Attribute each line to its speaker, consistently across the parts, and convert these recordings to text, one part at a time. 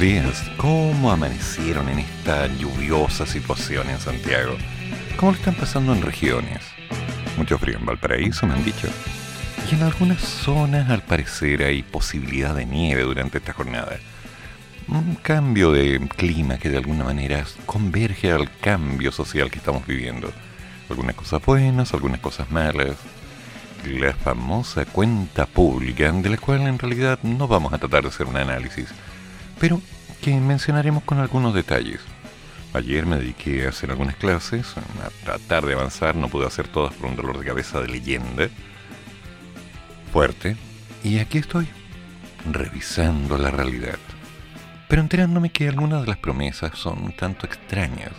Speaker 1: Días. ¿Cómo amanecieron en esta lluviosa situación en Santiago? ¿Cómo lo están pasando en regiones? Mucho frío en Valparaíso, me han dicho. Y en algunas zonas, al parecer, hay posibilidad de nieve durante esta jornada. Un cambio de clima que de alguna manera converge al cambio social que estamos viviendo. Algunas cosas buenas, algunas cosas malas. La famosa cuenta pública, de la cual en realidad no vamos a tratar de hacer un análisis, pero que mencionaremos con algunos detalles. Ayer me dediqué a hacer algunas clases, a tratar de avanzar, no pude hacer todas por un dolor de cabeza de leyenda fuerte, y aquí estoy, revisando la realidad, pero enterándome que algunas de las promesas son un tanto extrañas.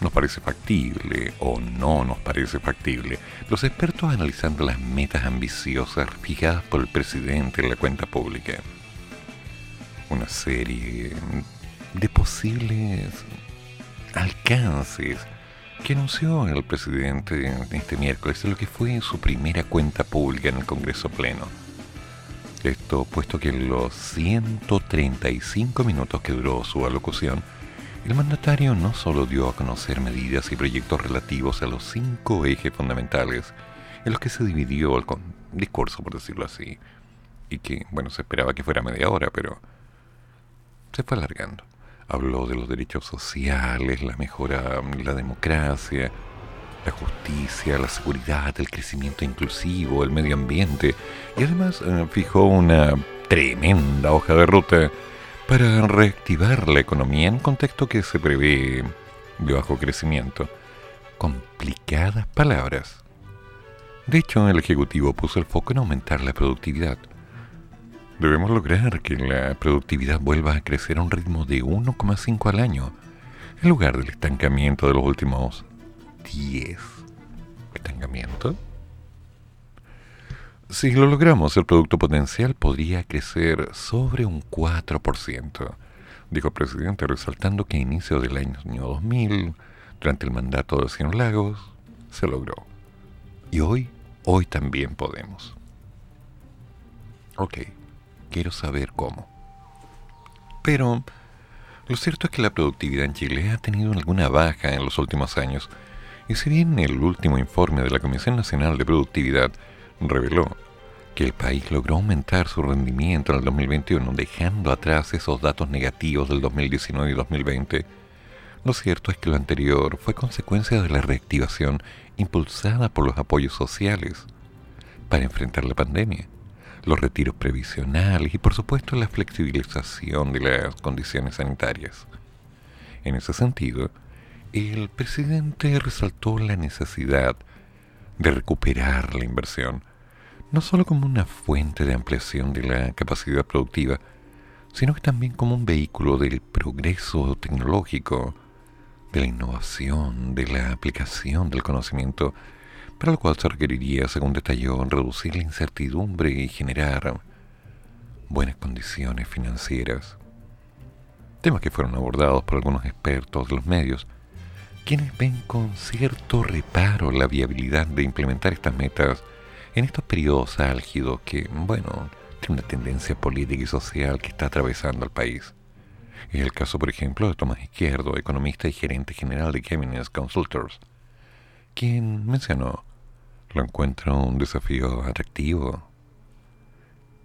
Speaker 1: Nos parece factible o no nos parece factible. Los expertos analizando las metas ambiciosas fijadas por el presidente en la cuenta pública. Una serie de posibles alcances que anunció el presidente este miércoles lo que fue su primera cuenta pública en el Congreso Pleno. Esto puesto que en los 135 minutos que duró su alocución, el mandatario no solo dio a conocer medidas y proyectos relativos a los cinco ejes fundamentales en los que se dividió el discurso, por decirlo así, y que, bueno, se esperaba que fuera media hora, pero se fue alargando habló de los derechos sociales, la mejora, la democracia, la justicia, la seguridad, el crecimiento inclusivo, el medio ambiente y además eh, fijó una tremenda hoja de ruta para reactivar la economía en contexto que se prevé de bajo crecimiento. Complicadas palabras. De hecho, el Ejecutivo puso el foco en aumentar la productividad Debemos lograr que la productividad vuelva a crecer a un ritmo de 1,5 al año, en lugar del estancamiento de los últimos 10. ¿Estancamiento? Si lo logramos, el producto potencial podría crecer sobre un 4%, dijo el presidente, resaltando que a inicio del año 2000, durante el mandato de Cien Lagos, se logró. Y hoy, hoy también podemos. Ok quiero saber cómo. Pero lo cierto es que la productividad en Chile ha tenido alguna baja en los últimos años, y si bien el último informe de la Comisión Nacional de Productividad reveló que el país logró aumentar su rendimiento en el 2021, dejando atrás esos datos negativos del 2019 y 2020, lo cierto es que lo anterior fue consecuencia de la reactivación impulsada por los apoyos sociales para enfrentar la pandemia los retiros previsionales y por supuesto la flexibilización de las condiciones sanitarias. En ese sentido, el presidente resaltó la necesidad de recuperar la inversión, no solo como una fuente de ampliación de la capacidad productiva, sino que también como un vehículo del progreso tecnológico, de la innovación, de la aplicación del conocimiento para lo cual se requeriría, según detalló, reducir la incertidumbre y generar buenas condiciones financieras. Temas que fueron abordados por algunos expertos de los medios, quienes ven con cierto reparo la viabilidad de implementar estas metas en estos periodos álgidos que, bueno, tiene una tendencia política y social que está atravesando el país. Es el caso, por ejemplo, de Tomás Izquierdo, economista y gerente general de Gemini Consultors, quien mencionó lo encuentro un desafío atractivo,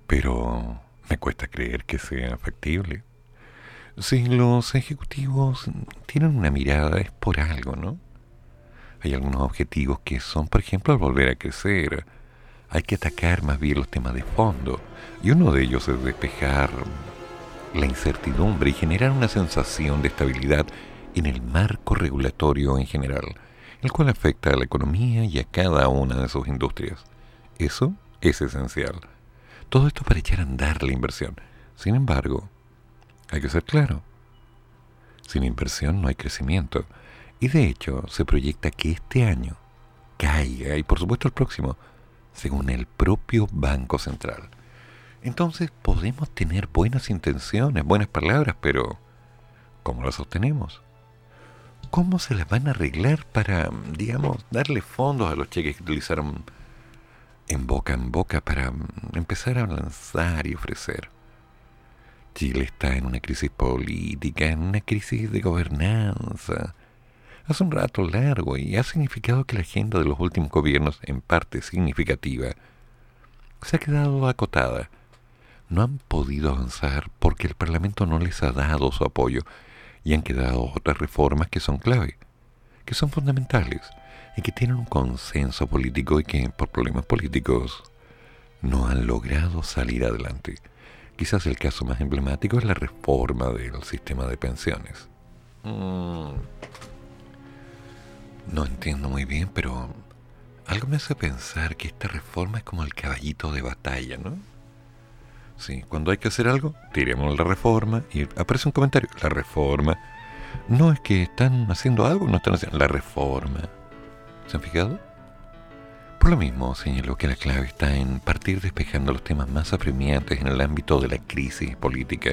Speaker 1: pero me cuesta creer que sea factible. Si los ejecutivos tienen una mirada es por algo, ¿no? Hay algunos objetivos que son, por ejemplo, volver a crecer. Hay que atacar más bien los temas de fondo. Y uno de ellos es despejar la incertidumbre y generar una sensación de estabilidad en el marco regulatorio en general el cual afecta a la economía y a cada una de sus industrias. Eso es esencial. Todo esto para echar a andar la inversión. Sin embargo, hay que ser claro, sin inversión no hay crecimiento. Y de hecho se proyecta que este año caiga, y por supuesto el próximo, según el propio Banco Central. Entonces podemos tener buenas intenciones, buenas palabras, pero ¿cómo las sostenemos? ¿Cómo se las van a arreglar para, digamos, darle fondos a los cheques que utilizaron en boca en boca para empezar a lanzar y ofrecer? Chile está en una crisis política, en una crisis de gobernanza. Hace un rato largo y ha significado que la agenda de los últimos gobiernos, en parte significativa, se ha quedado acotada. No han podido avanzar porque el Parlamento no les ha dado su apoyo y han quedado otras reformas que son clave, que son fundamentales y que tienen un consenso político y que por problemas políticos no han logrado salir adelante. Quizás el caso más emblemático es la reforma del sistema de pensiones. Mm. No entiendo muy bien, pero algo me hace pensar que esta reforma es como el caballito de batalla, ¿no? Sí, cuando hay que hacer algo, tiremos la reforma y aparece un comentario, la reforma. No es que están haciendo algo, no están haciendo la reforma. ¿Se han fijado? Por lo mismo, señaló que la clave está en partir despejando los temas más apremiantes en el ámbito de la crisis política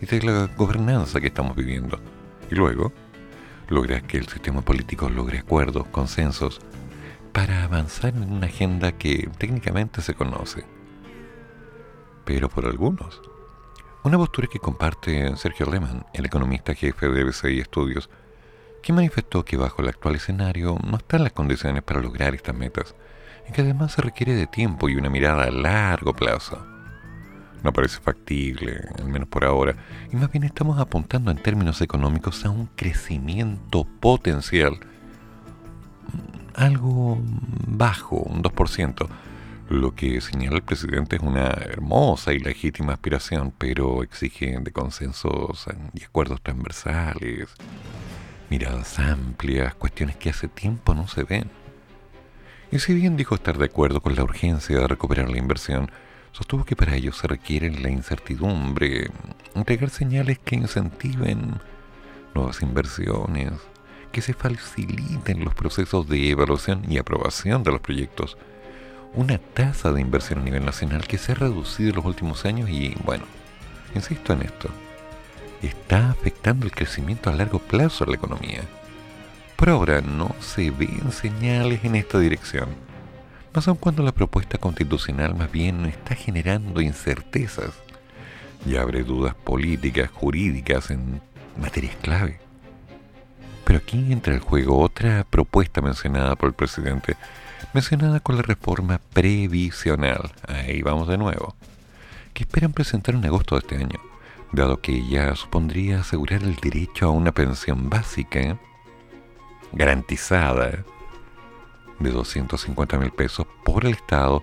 Speaker 1: y de la gobernanza que estamos viviendo. Y luego, lograr que el sistema político logre acuerdos, consensos, para avanzar en una agenda que técnicamente se conoce. Pero por algunos. Una postura que comparte Sergio Lehmann, el economista jefe de BCI Estudios, que manifestó que bajo el actual escenario no están las condiciones para lograr estas metas y que además se requiere de tiempo y una mirada a largo plazo. No parece factible, al menos por ahora, y más bien estamos apuntando en términos económicos a un crecimiento potencial algo bajo, un 2%. Lo que señala el presidente es una hermosa y legítima aspiración, pero exige de consensos y acuerdos transversales, miradas amplias, cuestiones que hace tiempo no se ven. Y si bien dijo estar de acuerdo con la urgencia de recuperar la inversión, sostuvo que para ello se requiere la incertidumbre, entregar señales que incentiven nuevas inversiones, que se faciliten los procesos de evaluación y aprobación de los proyectos, una tasa de inversión a nivel nacional que se ha reducido en los últimos años y, bueno, insisto en esto, está afectando el crecimiento a largo plazo de la economía. Por ahora no se ven señales en esta dirección, más aún cuando la propuesta constitucional más bien está generando incertezas y abre dudas políticas, jurídicas en materias clave. Pero aquí entra el juego otra propuesta mencionada por el presidente, mencionada con la reforma previsional, ahí vamos de nuevo, que esperan presentar en agosto de este año, dado que ella supondría asegurar el derecho a una pensión básica garantizada de 250 mil pesos por el Estado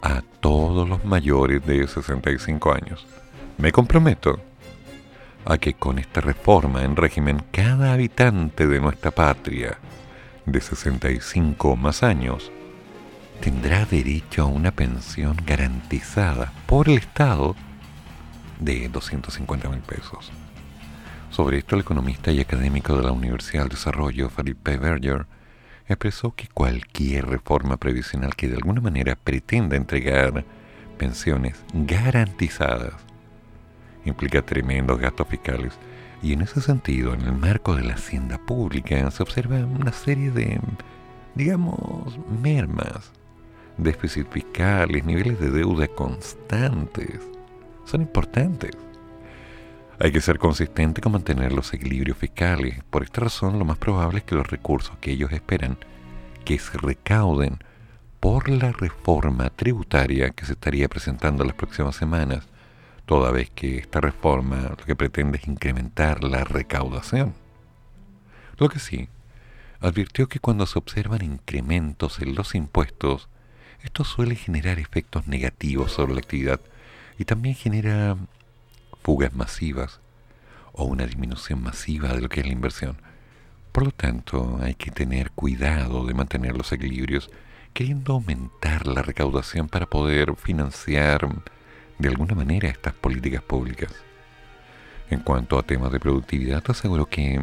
Speaker 1: a todos los mayores de 65 años. Me comprometo a que con esta reforma en régimen cada habitante de nuestra patria de 65 más años tendrá derecho a una pensión garantizada por el Estado de 250 mil pesos. Sobre esto, el economista y académico de la Universidad del Desarrollo, Felipe Berger, expresó que cualquier reforma previsional que de alguna manera pretenda entregar pensiones garantizadas implica tremendos gastos fiscales y en ese sentido, en el marco de la hacienda pública, se observa una serie de, digamos, mermas, déficit fiscales, niveles de deuda constantes. Son importantes. Hay que ser consistente con mantener los equilibrios fiscales. Por esta razón, lo más probable es que los recursos que ellos esperan que se recauden por la reforma tributaria que se estaría presentando en las próximas semanas, toda vez que esta reforma lo que pretende es incrementar la recaudación. Lo que sí, advirtió que cuando se observan incrementos en los impuestos, esto suele generar efectos negativos sobre la actividad y también genera fugas masivas o una disminución masiva de lo que es la inversión. Por lo tanto, hay que tener cuidado de mantener los equilibrios queriendo aumentar la recaudación para poder financiar de alguna manera estas políticas públicas. En cuanto a temas de productividad, te aseguro que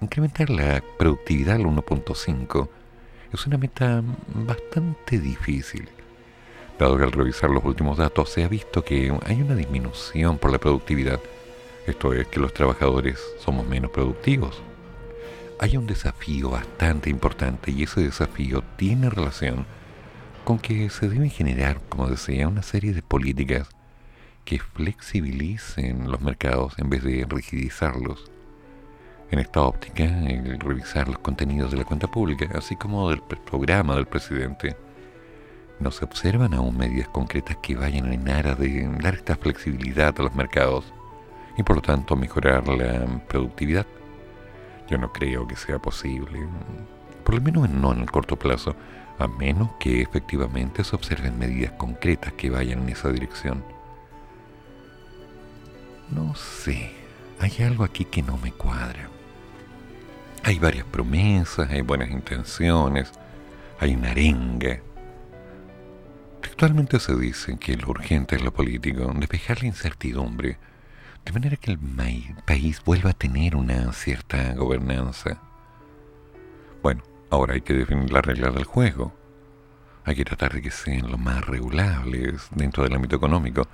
Speaker 1: incrementar la productividad al 1.5 es una meta bastante difícil, dado que al revisar los últimos datos se ha visto que hay una disminución por la productividad, esto es que los trabajadores somos menos productivos. Hay un desafío bastante importante y ese desafío tiene relación con que se deben generar, como decía, una serie de políticas que flexibilicen los mercados en vez de rigidizarlos en esta óptica, el revisar los contenidos de la cuenta pública, así como del programa del presidente, no se observan aún medidas concretas que vayan en aras de dar esta flexibilidad a los mercados y por lo tanto mejorar la productividad. Yo no creo que sea posible, por lo menos no en el corto plazo, a menos que efectivamente se observen medidas concretas que vayan en esa dirección. No sé, hay algo aquí que no me cuadra. Hay varias promesas, hay buenas intenciones, hay una arenga. Actualmente se dice que lo urgente es lo político, despejar la incertidumbre, de manera que el país vuelva a tener una cierta gobernanza. Bueno, ahora hay que definir las reglas del juego. Hay que tratar de que sean lo más regulables dentro del ámbito económico.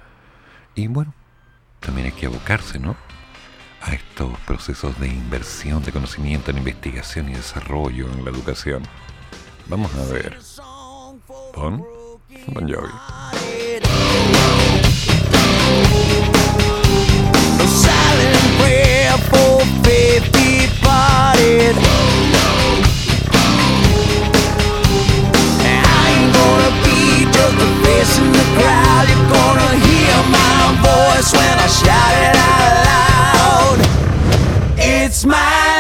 Speaker 1: Y bueno, también hay que abocarse, ¿no? A estos procesos de inversión de conocimiento en investigación y desarrollo en la educación. Vamos a ver. Bon, Bon Jovi. in the crowd. You're gonna hear my voice when I shout it out loud. My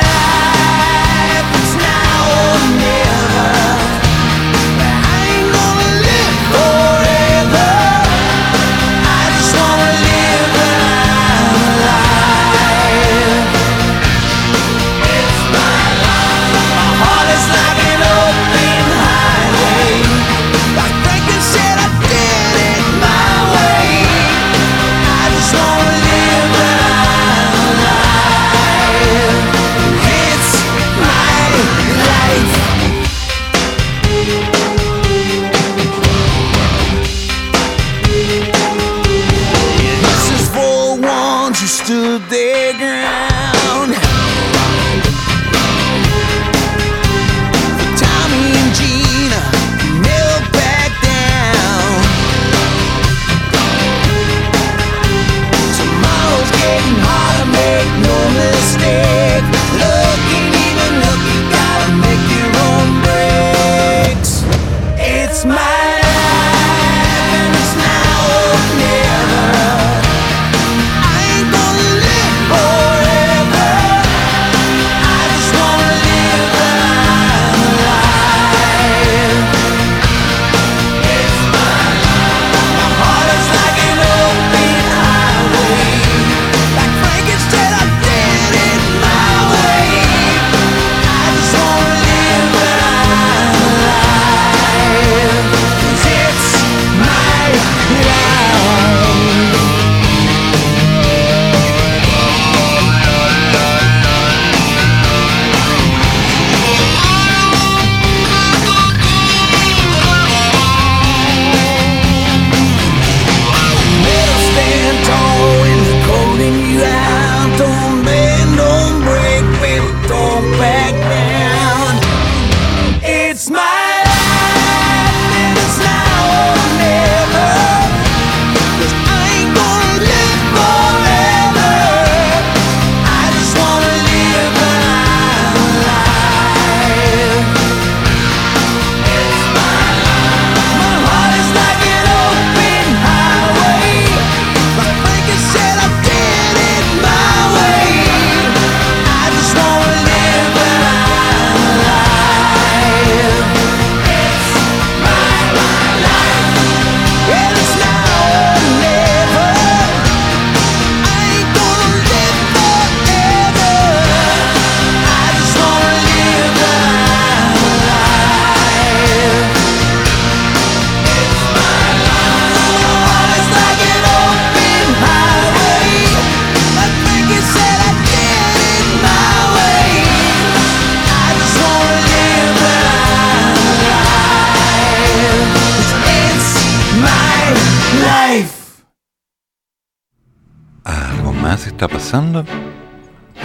Speaker 1: está pasando?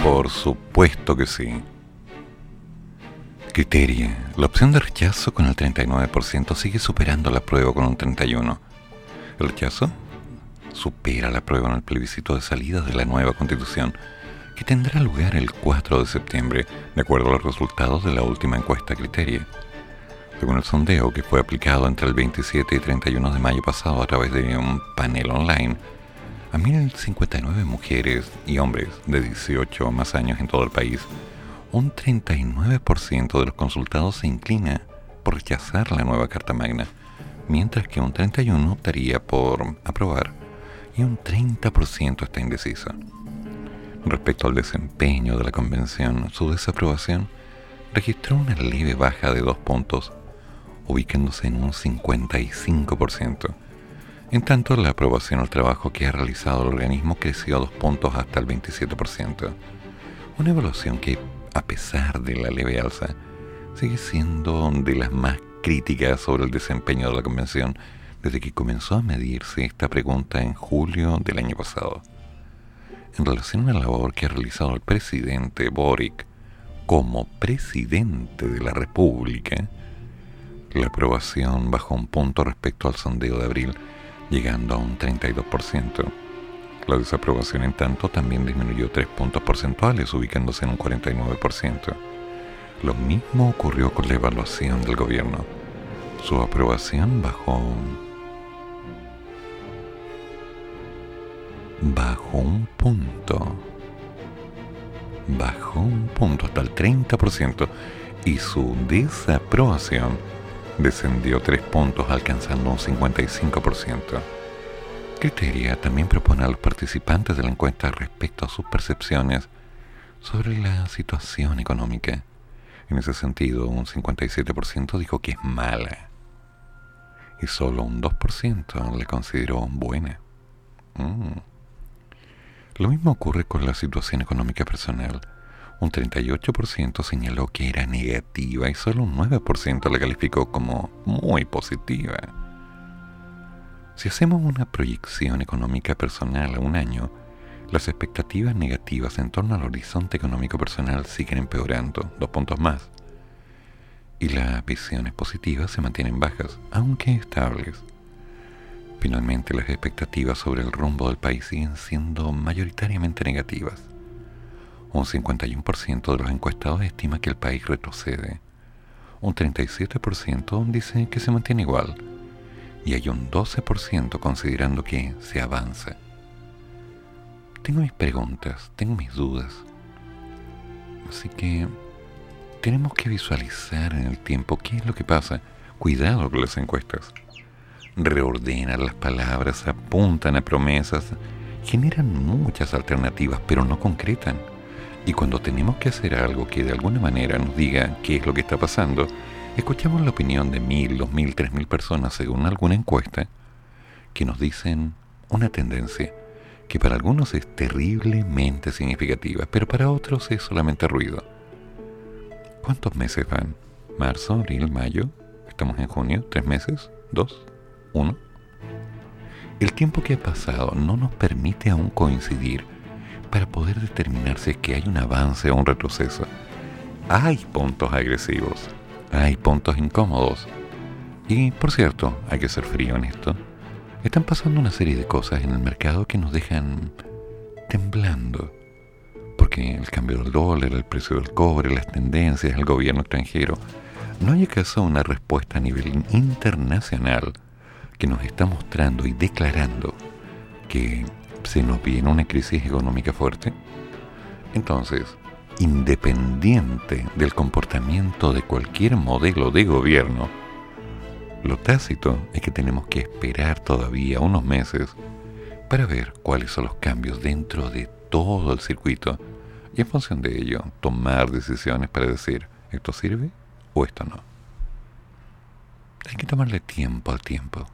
Speaker 1: Por supuesto que sí. Criterio. La opción de rechazo con el 39% sigue superando la prueba con un 31%. El rechazo supera la prueba en el plebiscito de salida de la nueva constitución, que tendrá lugar el 4 de septiembre, de acuerdo a los resultados de la última encuesta Criteria. Según el sondeo que fue aplicado entre el 27 y 31 de mayo pasado a través de un panel online, a 1.059 mujeres y hombres de 18 o más años en todo el país, un 39% de los consultados se inclina por rechazar la nueva Carta Magna, mientras que un 31% optaría por aprobar y un 30% está indeciso. Respecto al desempeño de la convención, su desaprobación registró una leve baja de dos puntos, ubicándose en un 55%. En tanto, la aprobación al trabajo que ha realizado el organismo creció a dos puntos hasta el 27%. Una evaluación que, a pesar de la leve alza, sigue siendo de las más críticas sobre el desempeño de la convención desde que comenzó a medirse esta pregunta en julio del año pasado. En relación a la labor que ha realizado el presidente Boric como presidente de la República, la aprobación bajó un punto respecto al sondeo de abril, llegando a un 32%. La desaprobación, en tanto, también disminuyó 3 puntos porcentuales, ubicándose en un 49%. Lo mismo ocurrió con la evaluación del gobierno. Su aprobación bajó bajó un punto. Bajó un punto hasta el 30% y su desaprobación descendió 3 puntos alcanzando un 55%. Criteria también propone a los participantes de la encuesta respecto a sus percepciones sobre la situación económica. En ese sentido, un 57% dijo que es mala y solo un 2% la consideró buena. Mm. Lo mismo ocurre con la situación económica personal. Un 38% señaló que era negativa y solo un 9% la calificó como muy positiva. Si hacemos una proyección económica personal a un año, las expectativas negativas en torno al horizonte económico personal siguen empeorando, dos puntos más. Y las visiones positivas se mantienen bajas, aunque estables. Finalmente, las expectativas sobre el rumbo del país siguen siendo mayoritariamente negativas. Un 51% de los encuestados estima que el país retrocede. Un 37% dice que se mantiene igual. Y hay un 12% considerando que se avanza. Tengo mis preguntas, tengo mis dudas. Así que tenemos que visualizar en el tiempo qué es lo que pasa. Cuidado con las encuestas reordenan las palabras, apuntan a promesas, generan muchas alternativas, pero no concretan. Y cuando tenemos que hacer algo que de alguna manera nos diga qué es lo que está pasando, escuchamos la opinión de mil, dos mil, tres mil personas según alguna encuesta que nos dicen una tendencia que para algunos es terriblemente significativa, pero para otros es solamente ruido. ¿Cuántos meses van? ¿Marzo, abril, mayo? ¿Estamos en junio? ¿Tres meses? ¿Dos? Uno, el tiempo que ha pasado no nos permite aún coincidir para poder determinar si es que hay un avance o un retroceso. Hay puntos agresivos, hay puntos incómodos. Y, por cierto, hay que ser frío en esto. Están pasando una serie de cosas en el mercado que nos dejan temblando. Porque el cambio del dólar, el precio del cobre, las tendencias, el gobierno extranjero, no hay acaso una respuesta a nivel internacional que nos está mostrando y declarando que se nos viene una crisis económica fuerte, entonces, independiente del comportamiento de cualquier modelo de gobierno, lo tácito es que tenemos que esperar todavía unos meses para ver cuáles son los cambios dentro de todo el circuito y en función de ello tomar decisiones para decir, ¿esto sirve o esto no? Hay que tomarle tiempo al tiempo.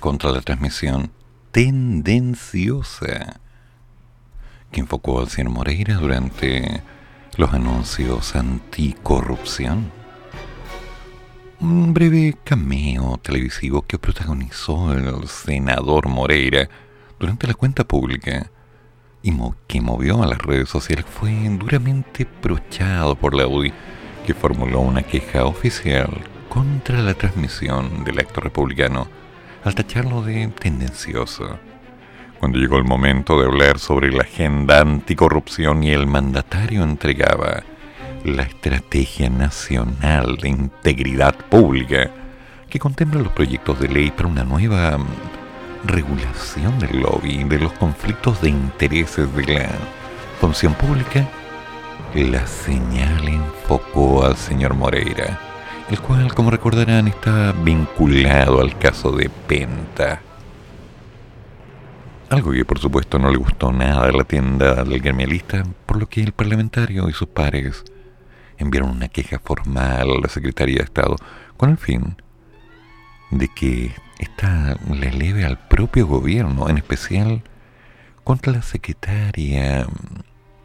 Speaker 1: Contra la transmisión tendenciosa que enfocó al señor Moreira durante los anuncios anticorrupción. Un breve cameo televisivo que protagonizó el senador Moreira durante la cuenta pública y que movió a las redes sociales fue duramente prochado por la Audi, que formuló una queja oficial contra la transmisión del acto republicano al tacharlo de tendencioso. Cuando llegó el momento de hablar sobre la agenda anticorrupción y el mandatario entregaba la Estrategia Nacional de Integridad Pública, que contempla los proyectos de ley para una nueva mm, regulación del lobby, de los conflictos de intereses de la función pública, la señal enfocó al señor Moreira el cual, como recordarán, está vinculado al caso de Penta. Algo que por supuesto no le gustó nada a la tienda del gremialista, por lo que el parlamentario y sus pares enviaron una queja formal a la Secretaría de Estado con el fin de que esta le eleve al propio gobierno, en especial contra la secretaria,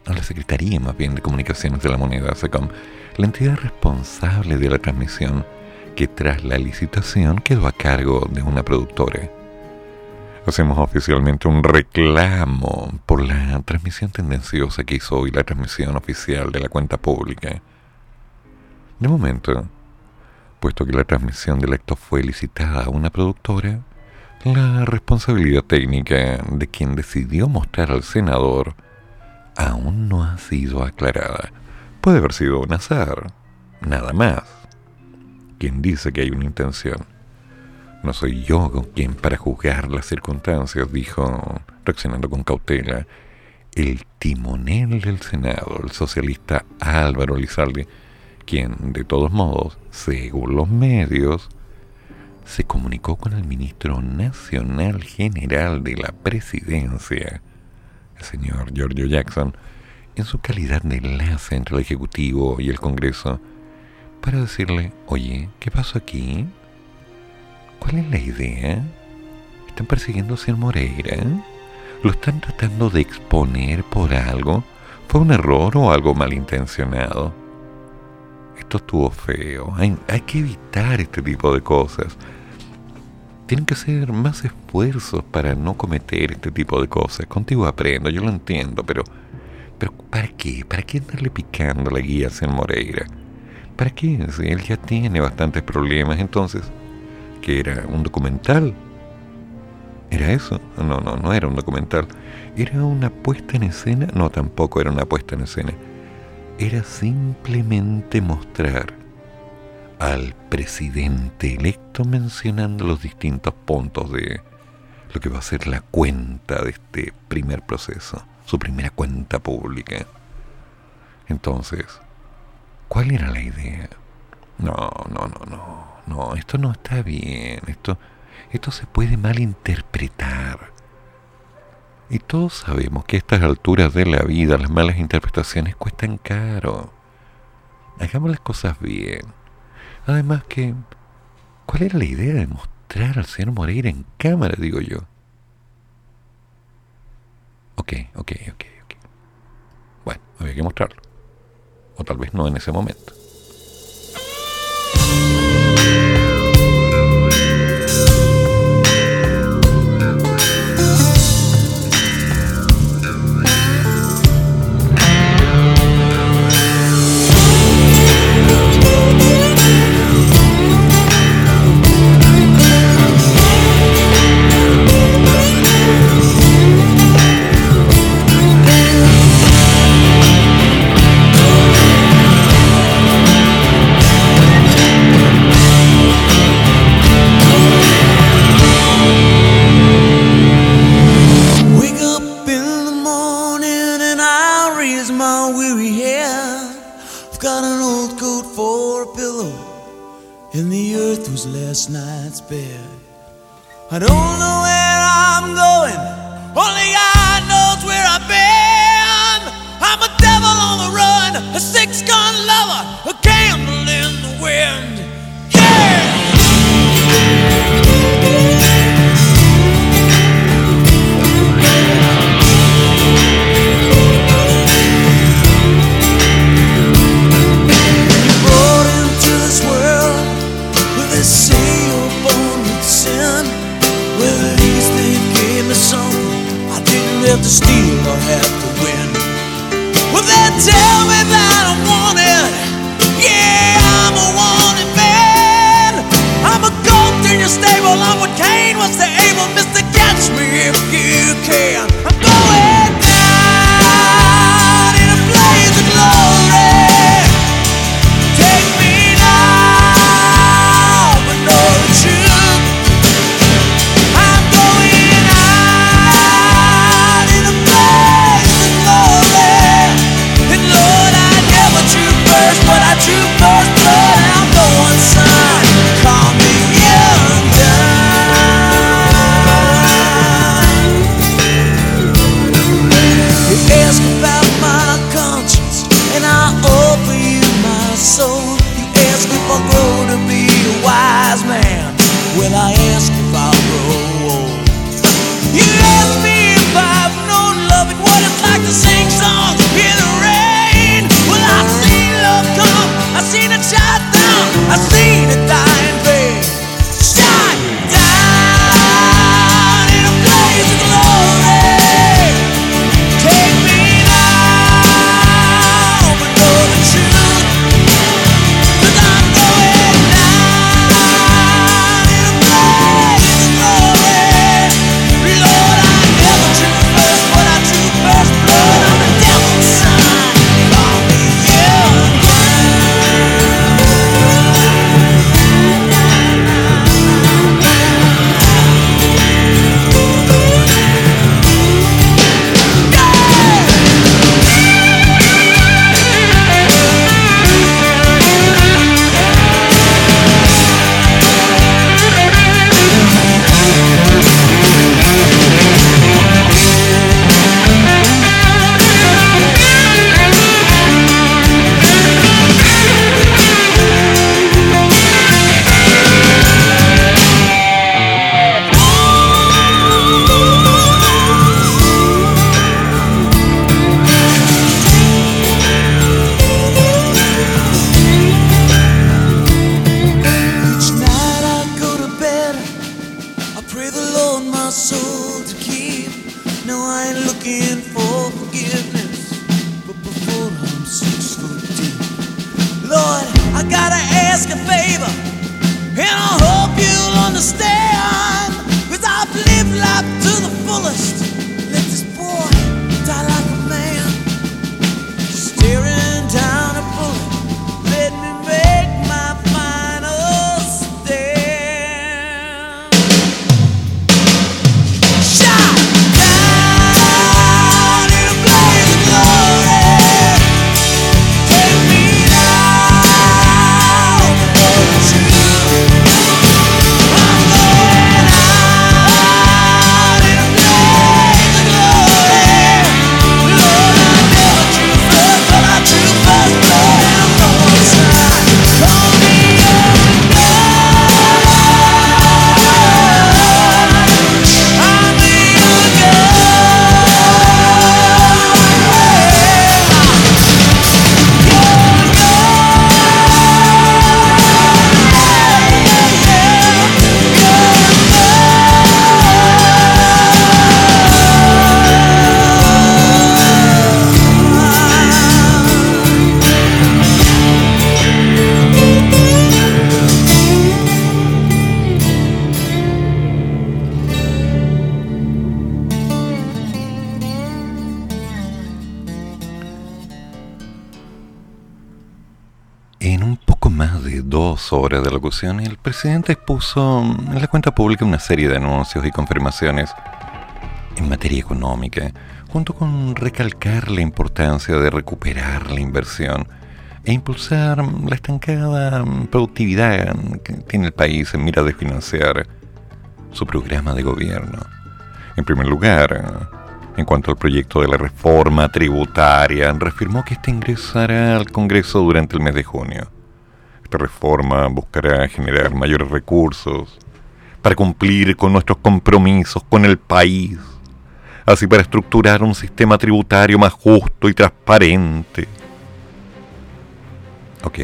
Speaker 1: a la Secretaría más bien de Comunicaciones de la Moneda, SECOM, la entidad responsable de la transmisión que tras la licitación quedó a cargo de una productora. Hacemos oficialmente un reclamo por la transmisión tendenciosa que hizo hoy la transmisión oficial de la cuenta pública. De momento, puesto que la transmisión del acto fue licitada a una productora, la responsabilidad técnica de quien decidió mostrar al senador aún no ha sido aclarada. Puede haber sido un azar, nada más. Quien dice que hay una intención. No soy yo quien para juzgar las circunstancias, dijo, reaccionando con cautela, el timonel del Senado, el socialista Álvaro Lizalde, quien, de todos modos, según los medios, se comunicó con el ministro nacional general de la presidencia, el señor Giorgio Jackson, en su calidad de enlace entre el Ejecutivo y el Congreso, para decirle, oye, ¿qué pasó aquí? ¿Cuál es la idea? ¿Están persiguiendo a Señor Moreira? ¿Lo están tratando de exponer por algo? ¿Fue un error o algo malintencionado? Esto estuvo feo. Hay que evitar este tipo de cosas. Tienen que hacer más esfuerzos para no cometer este tipo de cosas. Contigo aprendo, yo lo entiendo, pero... ¿Pero para qué? ¿Para qué andarle picando la guía a Moreira? ¿Para qué? Si él ya tiene bastantes problemas, entonces que era un documental. ¿Era eso? No, no, no era un documental. ¿Era una puesta en escena? No, tampoco era una puesta en escena. Era simplemente mostrar al presidente electo mencionando los distintos puntos de lo que va a ser la cuenta de este primer proceso, su primera cuenta pública. Entonces, ¿cuál era la idea? No, no, no, no no, esto no está bien, esto, esto se puede malinterpretar. Y todos sabemos que a estas alturas de la vida las malas interpretaciones cuestan caro. Hagamos las cosas bien. Además que, ¿cuál era la idea de mostrar al señor Moreira en cámara, digo yo? Ok, ok, ok, ok. Bueno, había que mostrarlo. O tal vez no en ese momento. La cuenta pública una serie de anuncios y confirmaciones en materia económica, junto con recalcar la importancia de recuperar la inversión e impulsar la estancada productividad que tiene el país en mira de financiar su programa de gobierno. En primer lugar, en cuanto al proyecto de la reforma tributaria, reafirmó que este ingresará al Congreso durante el mes de junio. Esta reforma buscará generar mayores recursos para cumplir con nuestros compromisos con el país, así para estructurar un sistema tributario más justo y transparente. Ok.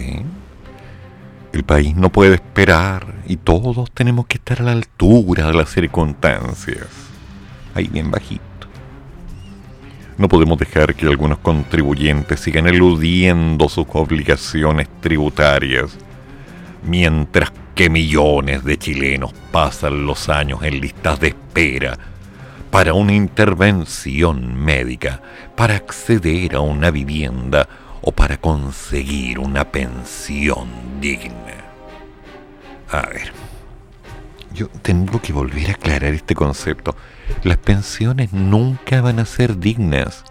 Speaker 1: El país no puede esperar y todos tenemos que estar a la altura de las circunstancias. Ahí bien bajito. No podemos dejar que algunos contribuyentes sigan eludiendo sus obligaciones tributarias, mientras que millones de chilenos pasan los años en listas de espera para una intervención médica, para acceder a una vivienda o para conseguir una pensión digna. A ver, yo tengo que volver a aclarar este concepto. Las pensiones nunca van a ser dignas.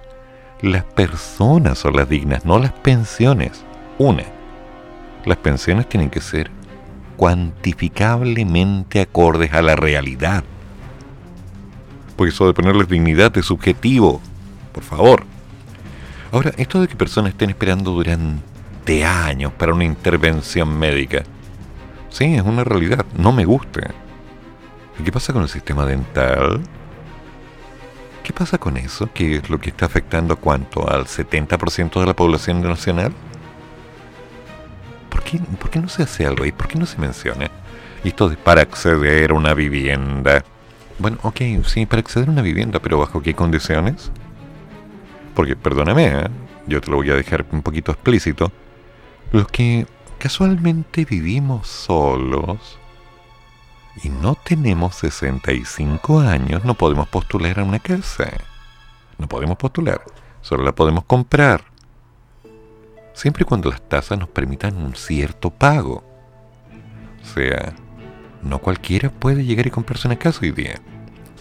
Speaker 1: Las personas son las dignas, no las pensiones. Una, las pensiones tienen que ser cuantificablemente acordes a la realidad. Porque eso de ponerles dignidad es subjetivo. Por favor. Ahora, esto de que personas estén esperando durante años para una intervención médica. Sí, es una realidad. No me gusta. ¿Y qué pasa con el sistema dental? ¿Qué pasa con eso? ¿Qué es lo que está afectando cuánto? ¿Al 70% de la población nacional? ¿Por qué, ¿Por qué no se hace algo ahí? ¿Por qué no se menciona? Esto de para acceder a una vivienda. Bueno, ok, sí, para acceder a una vivienda, pero ¿bajo qué condiciones? Porque, perdóname, ¿eh? yo te lo voy a dejar un poquito explícito. Los que casualmente vivimos solos y no tenemos 65 años, no podemos postular a una casa. No podemos postular, solo la podemos comprar. Siempre y cuando las tasas nos permitan un cierto pago. O sea, no cualquiera puede llegar y comprarse una casa hoy día.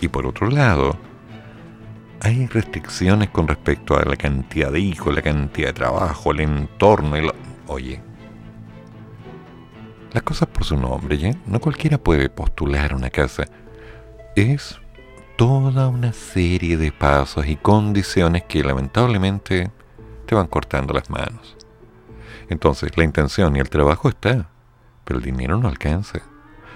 Speaker 1: Y por otro lado, hay restricciones con respecto a la cantidad de hijos, la cantidad de trabajo, el entorno. El... Oye, las cosas por su nombre, ¿ya? No cualquiera puede postular una casa. Es toda una serie de pasos y condiciones que lamentablemente te van cortando las manos. Entonces, la intención y el trabajo está, pero el dinero no alcanza.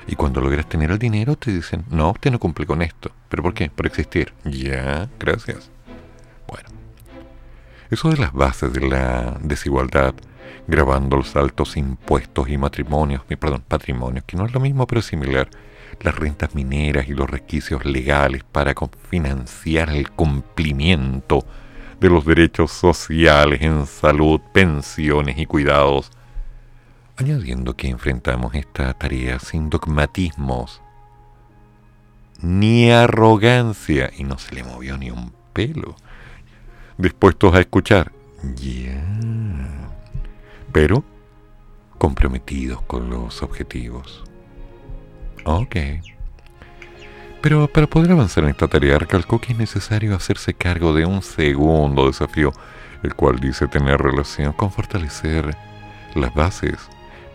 Speaker 1: Y cuando logras tener el dinero te dicen, no, usted no cumple con esto. ¿Pero por qué? Por existir. Ya, gracias. Bueno, eso de las bases de la desigualdad grabando los altos impuestos y matrimonios, perdón, patrimonios, que no es lo mismo pero similar, las rentas mineras y los requisitos legales para financiar el cumplimiento de los derechos sociales en salud, pensiones y cuidados, añadiendo que enfrentamos esta tarea sin dogmatismos ni arrogancia, y no se le movió ni un pelo, dispuestos a escuchar. Pero comprometidos con los objetivos. Ok. Pero para poder avanzar en esta tarea, recalcó que es necesario hacerse cargo de un segundo desafío, el cual dice tener relación con fortalecer las bases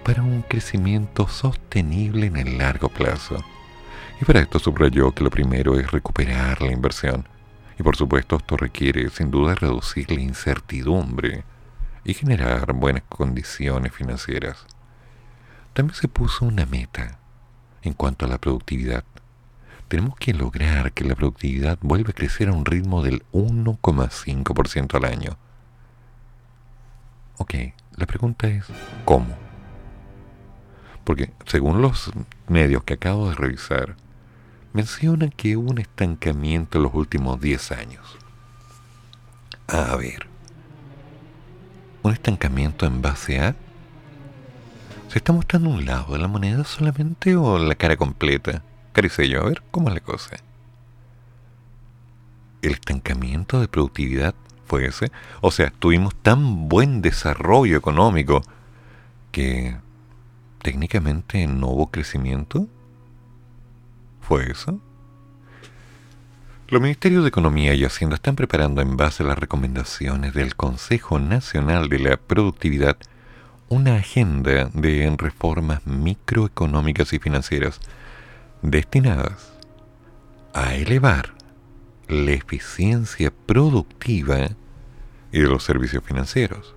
Speaker 1: para un crecimiento sostenible en el largo plazo. Y para esto subrayó que lo primero es recuperar la inversión. Y por supuesto esto requiere sin duda reducir la incertidumbre y generar buenas condiciones financieras. También se puso una meta en cuanto a la productividad. Tenemos que lograr que la productividad vuelva a crecer a un ritmo del 1,5% al año. Ok, la pregunta es, ¿cómo? Porque según los medios que acabo de revisar, mencionan que hubo un estancamiento en los últimos 10 años. A ver, un estancamiento en base a... ¿Se está mostrando un lado de la moneda solamente o la cara completa? Caricello, a ver, ¿cómo es la cosa? ¿El estancamiento de productividad fue ese? O sea, tuvimos tan buen desarrollo económico que técnicamente no hubo crecimiento. ¿Fue eso? Los Ministerios de Economía y Hacienda están preparando en base a las recomendaciones del Consejo Nacional de la Productividad una agenda de reformas microeconómicas y financieras destinadas a elevar la eficiencia productiva y de los servicios financieros.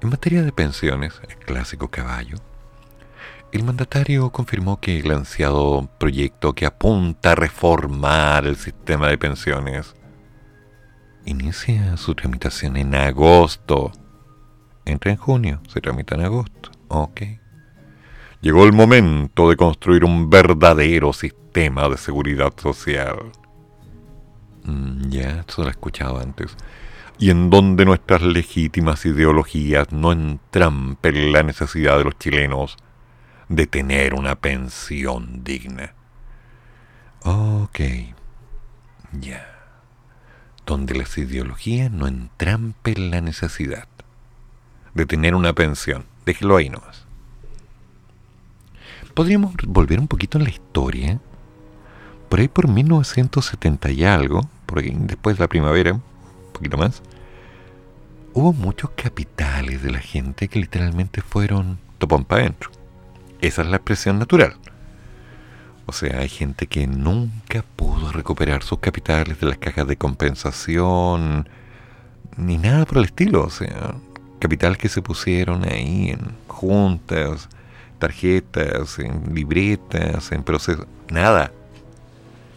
Speaker 1: En materia de pensiones, el clásico caballo, el mandatario confirmó que el ansiado proyecto que apunta a reformar el sistema de pensiones inicia su tramitación en agosto. Entra en junio, se tramita en agosto. Ok. Llegó el momento de construir un verdadero sistema de seguridad social. Mm, ya, eso lo he escuchado antes. Y en donde nuestras legítimas ideologías no entrampen la necesidad de los chilenos de tener una pensión digna. Ok, ya. Donde las ideologías no entrampen la necesidad de tener una pensión. Déjelo ahí nomás. Podríamos volver un poquito en la historia. Por ahí por 1970 y algo, por ahí después de la primavera, un poquito más, hubo muchos capitales de la gente que literalmente fueron topón para adentro. Esa es la expresión natural. O sea, hay gente que nunca pudo recuperar sus capitales de las cajas de compensación, ni nada por el estilo. O sea, capitales que se pusieron ahí en juntas, tarjetas, en libretas, en procesos. Nada.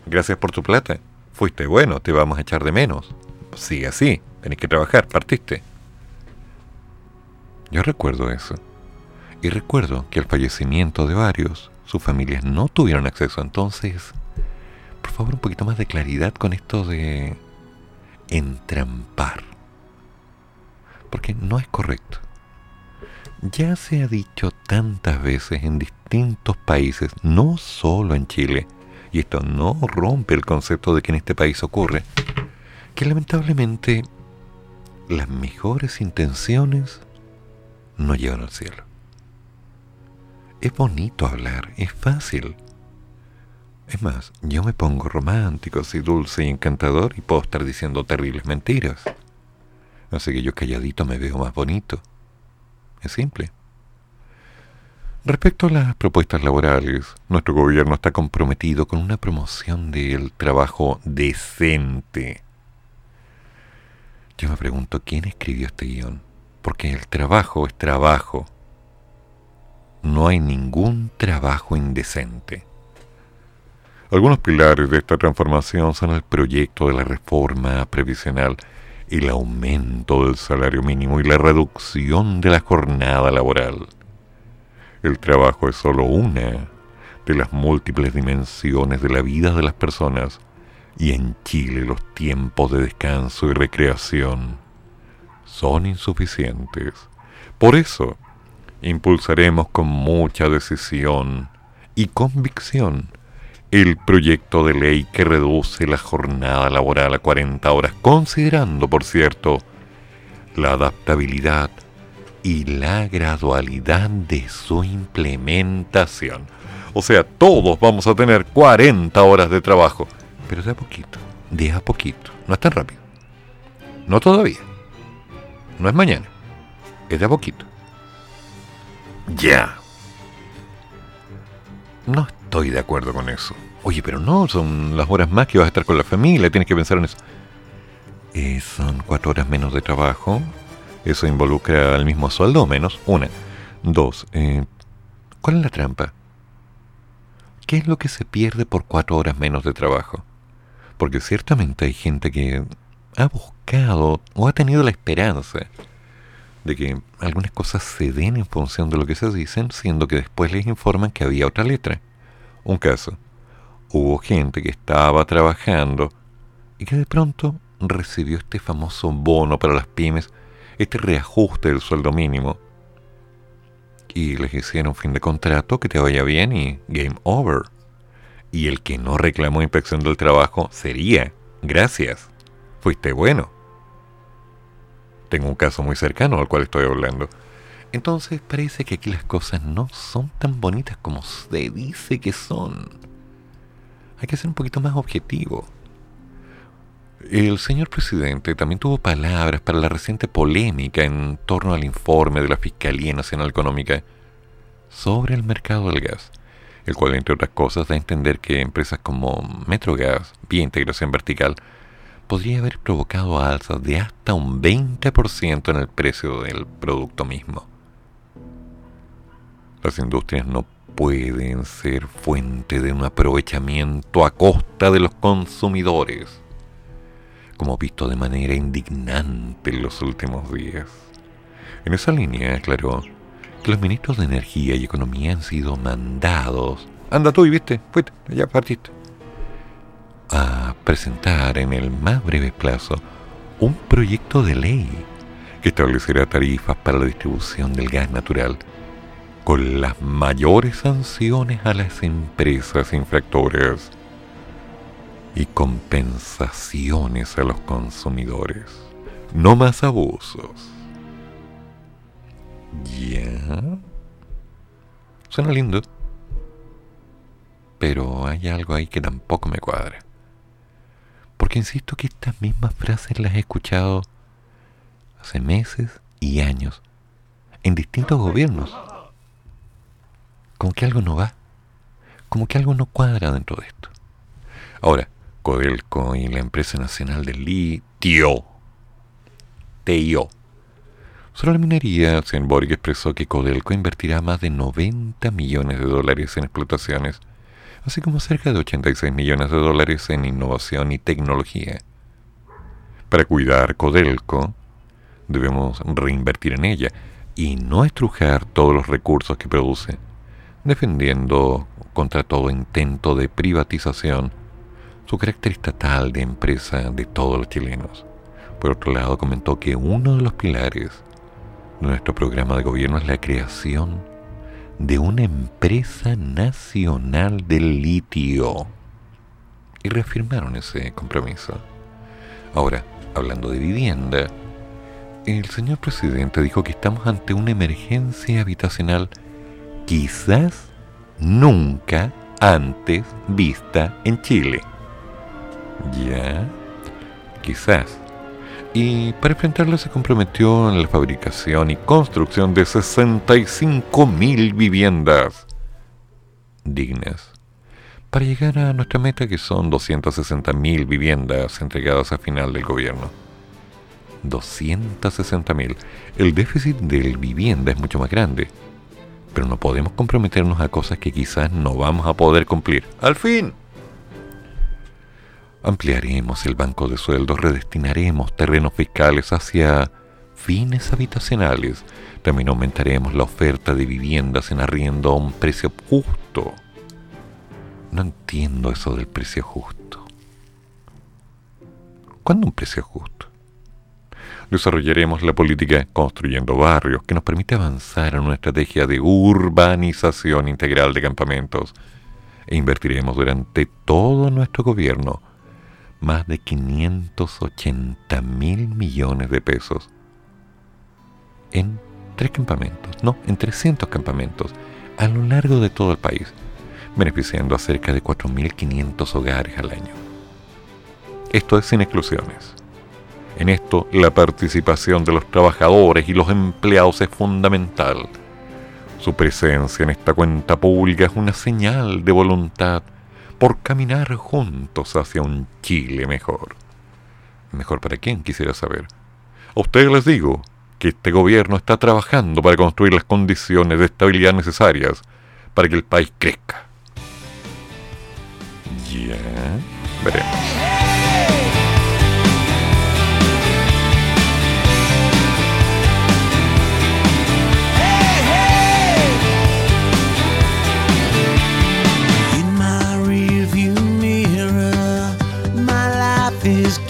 Speaker 1: Gracias por tu plata. Fuiste bueno, te vamos a echar de menos. Sigue así, tenés que trabajar, partiste. Yo recuerdo eso. Y recuerdo que al fallecimiento de varios, sus familias no tuvieron acceso. Entonces, por favor, un poquito más de claridad con esto de entrampar. Porque no es correcto. Ya se ha dicho tantas veces en distintos países, no solo en Chile, y esto no rompe el concepto de que en este país ocurre, que lamentablemente las mejores intenciones no llevan al cielo. Es bonito hablar, es fácil. Es más, yo me pongo romántico, así dulce y encantador y puedo estar diciendo terribles mentiras. Así que yo calladito me veo más bonito. Es simple. Respecto a las propuestas laborales, nuestro gobierno está comprometido con una promoción del trabajo decente. Yo me pregunto quién escribió este guion, porque el trabajo es trabajo no hay ningún trabajo indecente. Algunos pilares de esta transformación son el proyecto de la reforma previsional, el aumento del salario mínimo y la reducción de la jornada laboral. El trabajo es solo una de las múltiples dimensiones de la vida de las personas y en Chile los tiempos de descanso y recreación son insuficientes. Por eso, impulsaremos con mucha decisión y convicción el proyecto de ley que reduce la jornada laboral a 40 horas, considerando, por cierto, la adaptabilidad y la gradualidad de su implementación. O sea, todos vamos a tener 40 horas de trabajo, pero de a poquito, de a poquito, no es tan rápido. No todavía. No es mañana, es de a poquito. Ya. No estoy de acuerdo con eso. Oye, pero no, son las horas más que vas a estar con la familia, tienes que pensar en eso. Eh, son cuatro horas menos de trabajo. Eso involucra al mismo sueldo menos. Una. Dos. Eh, ¿Cuál es la trampa? ¿Qué es lo que se pierde por cuatro horas menos de trabajo? Porque ciertamente hay gente que ha buscado o ha tenido la esperanza de que algunas cosas se den en función de lo que se dicen, siendo que después les informan que había otra letra. Un caso, hubo gente que estaba trabajando y que de pronto recibió este famoso bono para las pymes, este reajuste del sueldo mínimo. Y les hicieron fin de contrato, que te vaya bien y game over. Y el que no reclamó inspección del trabajo sería, gracias, fuiste bueno tengo un caso muy cercano al cual estoy hablando. Entonces parece que aquí las cosas no son tan bonitas como se dice que son. Hay que ser un poquito más objetivo. El señor presidente también tuvo palabras para la reciente polémica en torno al informe de la Fiscalía Nacional Económica sobre el mercado del gas, el cual, entre otras cosas, da a entender que empresas como Metrogas, vía integración vertical, podría haber provocado alzas de hasta un 20% en el precio del producto mismo. Las industrias no pueden ser fuente de un aprovechamiento a costa de los consumidores como visto de manera indignante en los últimos días. En esa línea aclaró que los ministros de Energía y Economía han sido mandados, anda tú y viste, fuiste, ya partiste, a presentar en el más breve plazo un proyecto de ley que establecerá tarifas para la distribución del gas natural con las mayores sanciones a las empresas infractoras y compensaciones a los consumidores. No más abusos. ¿Ya? Suena lindo. Pero hay algo ahí que tampoco me cuadra. Porque insisto que estas mismas frases las he escuchado hace meses y años en distintos gobiernos. Como que algo no va. Como que algo no cuadra dentro de esto. Ahora, Codelco y la empresa nacional del litio, TIO. Sobre la minería, Senborg expresó que Codelco invertirá más de 90 millones de dólares en explotaciones, así como cerca de 86 millones de dólares en innovación y tecnología. Para cuidar Codelco, debemos reinvertir en ella y no estrujar todos los recursos que produce, defendiendo contra todo intento de privatización su carácter estatal de empresa de todos los chilenos. Por otro lado, comentó que uno de los pilares de nuestro programa de gobierno es la creación de una empresa nacional del litio. Y reafirmaron ese compromiso. Ahora, hablando de vivienda, el señor presidente dijo que estamos ante una emergencia habitacional quizás nunca antes vista en Chile. Ya, quizás. Y para enfrentarlo se comprometió en la fabricación y construcción de 65.000 viviendas dignas. Para llegar a nuestra meta que son 260.000 viviendas entregadas a final del gobierno. 260.000. El déficit de vivienda es mucho más grande. Pero no podemos comprometernos a cosas que quizás no vamos a poder cumplir. Al fin. Ampliaremos el banco de sueldos, redestinaremos terrenos fiscales hacia fines habitacionales. También aumentaremos la oferta de viviendas en arriendo a un precio justo. No entiendo eso del precio justo. ¿Cuándo un precio justo? Desarrollaremos la política construyendo barrios que nos permite avanzar en una estrategia de urbanización integral de campamentos e invertiremos durante todo nuestro gobierno más de 580 mil millones de pesos en tres campamentos, no, en 300 campamentos a lo largo de todo el país, beneficiando a cerca de 4.500 hogares al año. Esto es sin exclusiones. En esto, la participación de los trabajadores y los empleados es fundamental. Su presencia en esta cuenta pública es una señal de voluntad por caminar juntos hacia un Chile mejor. ¿Mejor para quién? Quisiera saber. A ustedes les digo que este gobierno está trabajando para construir las condiciones de estabilidad necesarias para que el país crezca. Ya, veremos.
Speaker 2: these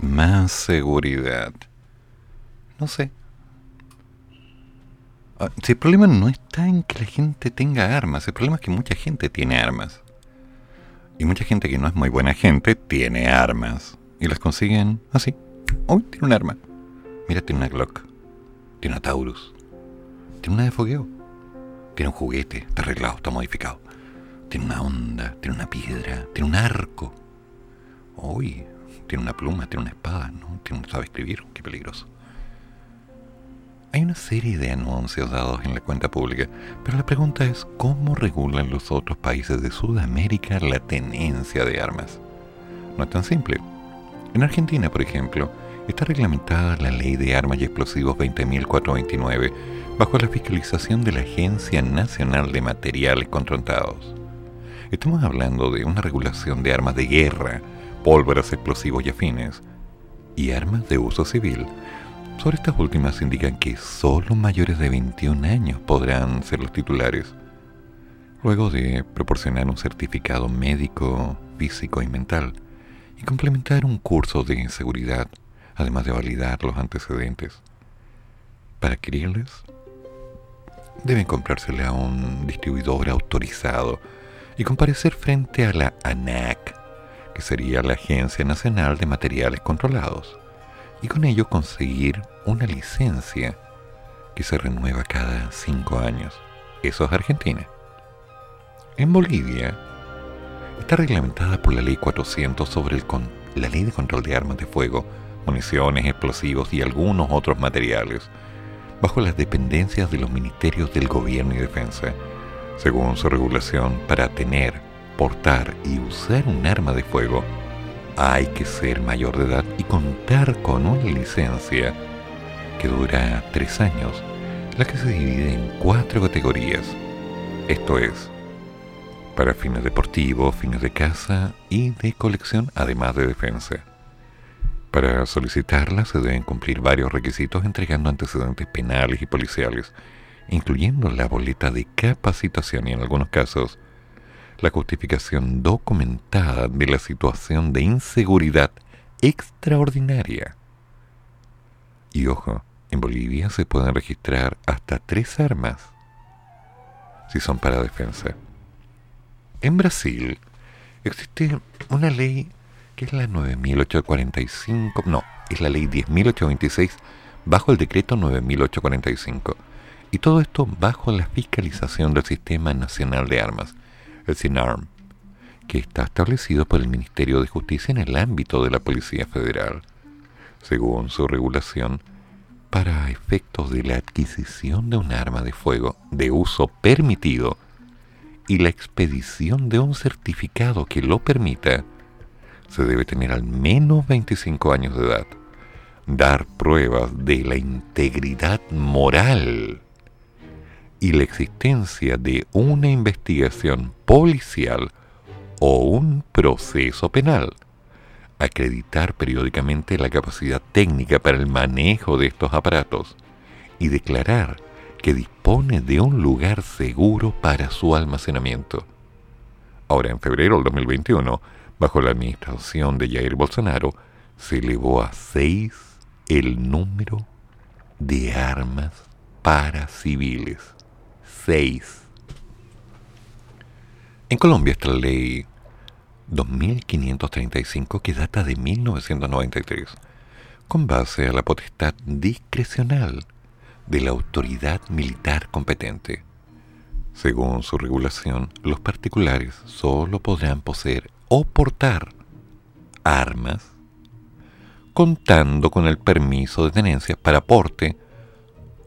Speaker 1: más seguridad. No sé. Ah, Si el problema no está en que la gente tenga armas, el problema es que mucha gente tiene armas. Y mucha gente que no es muy buena gente tiene armas. Y las consiguen así. Uy, tiene un arma. Mira, tiene una Glock. Tiene una Taurus. Tiene una de fogueo. Tiene un juguete. Está arreglado, está modificado. Tiene una onda, tiene una piedra, tiene un arco. Uy, tiene una pluma, tiene una espada, ¿no? Tiene, sabe escribir, qué peligroso. Hay una serie de anuncios dados en la cuenta pública, pero la pregunta es cómo regulan los otros países de Sudamérica la tenencia de armas. No es tan simple. En Argentina, por ejemplo, está reglamentada la Ley de Armas y Explosivos 20.429 bajo la fiscalización de la Agencia Nacional de Materiales Contratados. Estamos hablando de una regulación de armas de guerra, pólvoras, explosivos y afines, y armas de uso civil. Sobre estas últimas indican que solo mayores de 21 años podrán ser los titulares, luego de proporcionar un certificado médico, físico y mental, y complementar un curso de seguridad, además de validar los antecedentes. Para adquirirles, deben comprársele a un distribuidor autorizado y comparecer frente a la ANAC, que sería la Agencia Nacional de Materiales Controlados, y con ello conseguir una licencia que se renueva cada cinco años. Eso es Argentina. En Bolivia está reglamentada por la Ley 400 sobre la Ley de Control de Armas de Fuego, municiones, explosivos y algunos otros materiales, bajo las dependencias de los ministerios del Gobierno y Defensa. Según su regulación, para tener, portar y usar un arma de fuego, hay que ser mayor de edad y contar con una licencia que dura tres años, la que se divide en cuatro categorías. Esto es, para fines deportivos, fines de caza y de colección, además de defensa. Para solicitarla se deben cumplir varios requisitos entregando antecedentes penales y policiales, incluyendo la boleta de capacitación y en algunos casos la justificación documentada de la situación de inseguridad extraordinaria. Y ojo, en Bolivia se pueden registrar hasta tres armas si son para defensa. En Brasil existe una ley que es la 9845, no, es la ley 10826 bajo el decreto 9845. Y todo esto bajo la fiscalización del Sistema Nacional de Armas, SINARM, que está establecido por el Ministerio de Justicia en el ámbito de la Policía Federal. Según su regulación, para efectos de la adquisición de un arma de fuego de uso permitido y la expedición de un certificado que lo permita, se debe tener al menos 25 años de edad, dar pruebas de la integridad moral y la existencia de una investigación policial o un proceso penal, acreditar periódicamente la capacidad técnica para el manejo de estos aparatos y declarar que dispone de un lugar seguro para su almacenamiento. Ahora, en febrero del 2021, bajo la administración de Jair Bolsonaro, se elevó a seis el número de armas para civiles. 6. En Colombia está la ley 2535 que data de 1993, con base a la potestad discrecional de la autoridad militar competente. Según su regulación, los particulares solo podrán poseer o portar armas contando con el permiso de tenencia para porte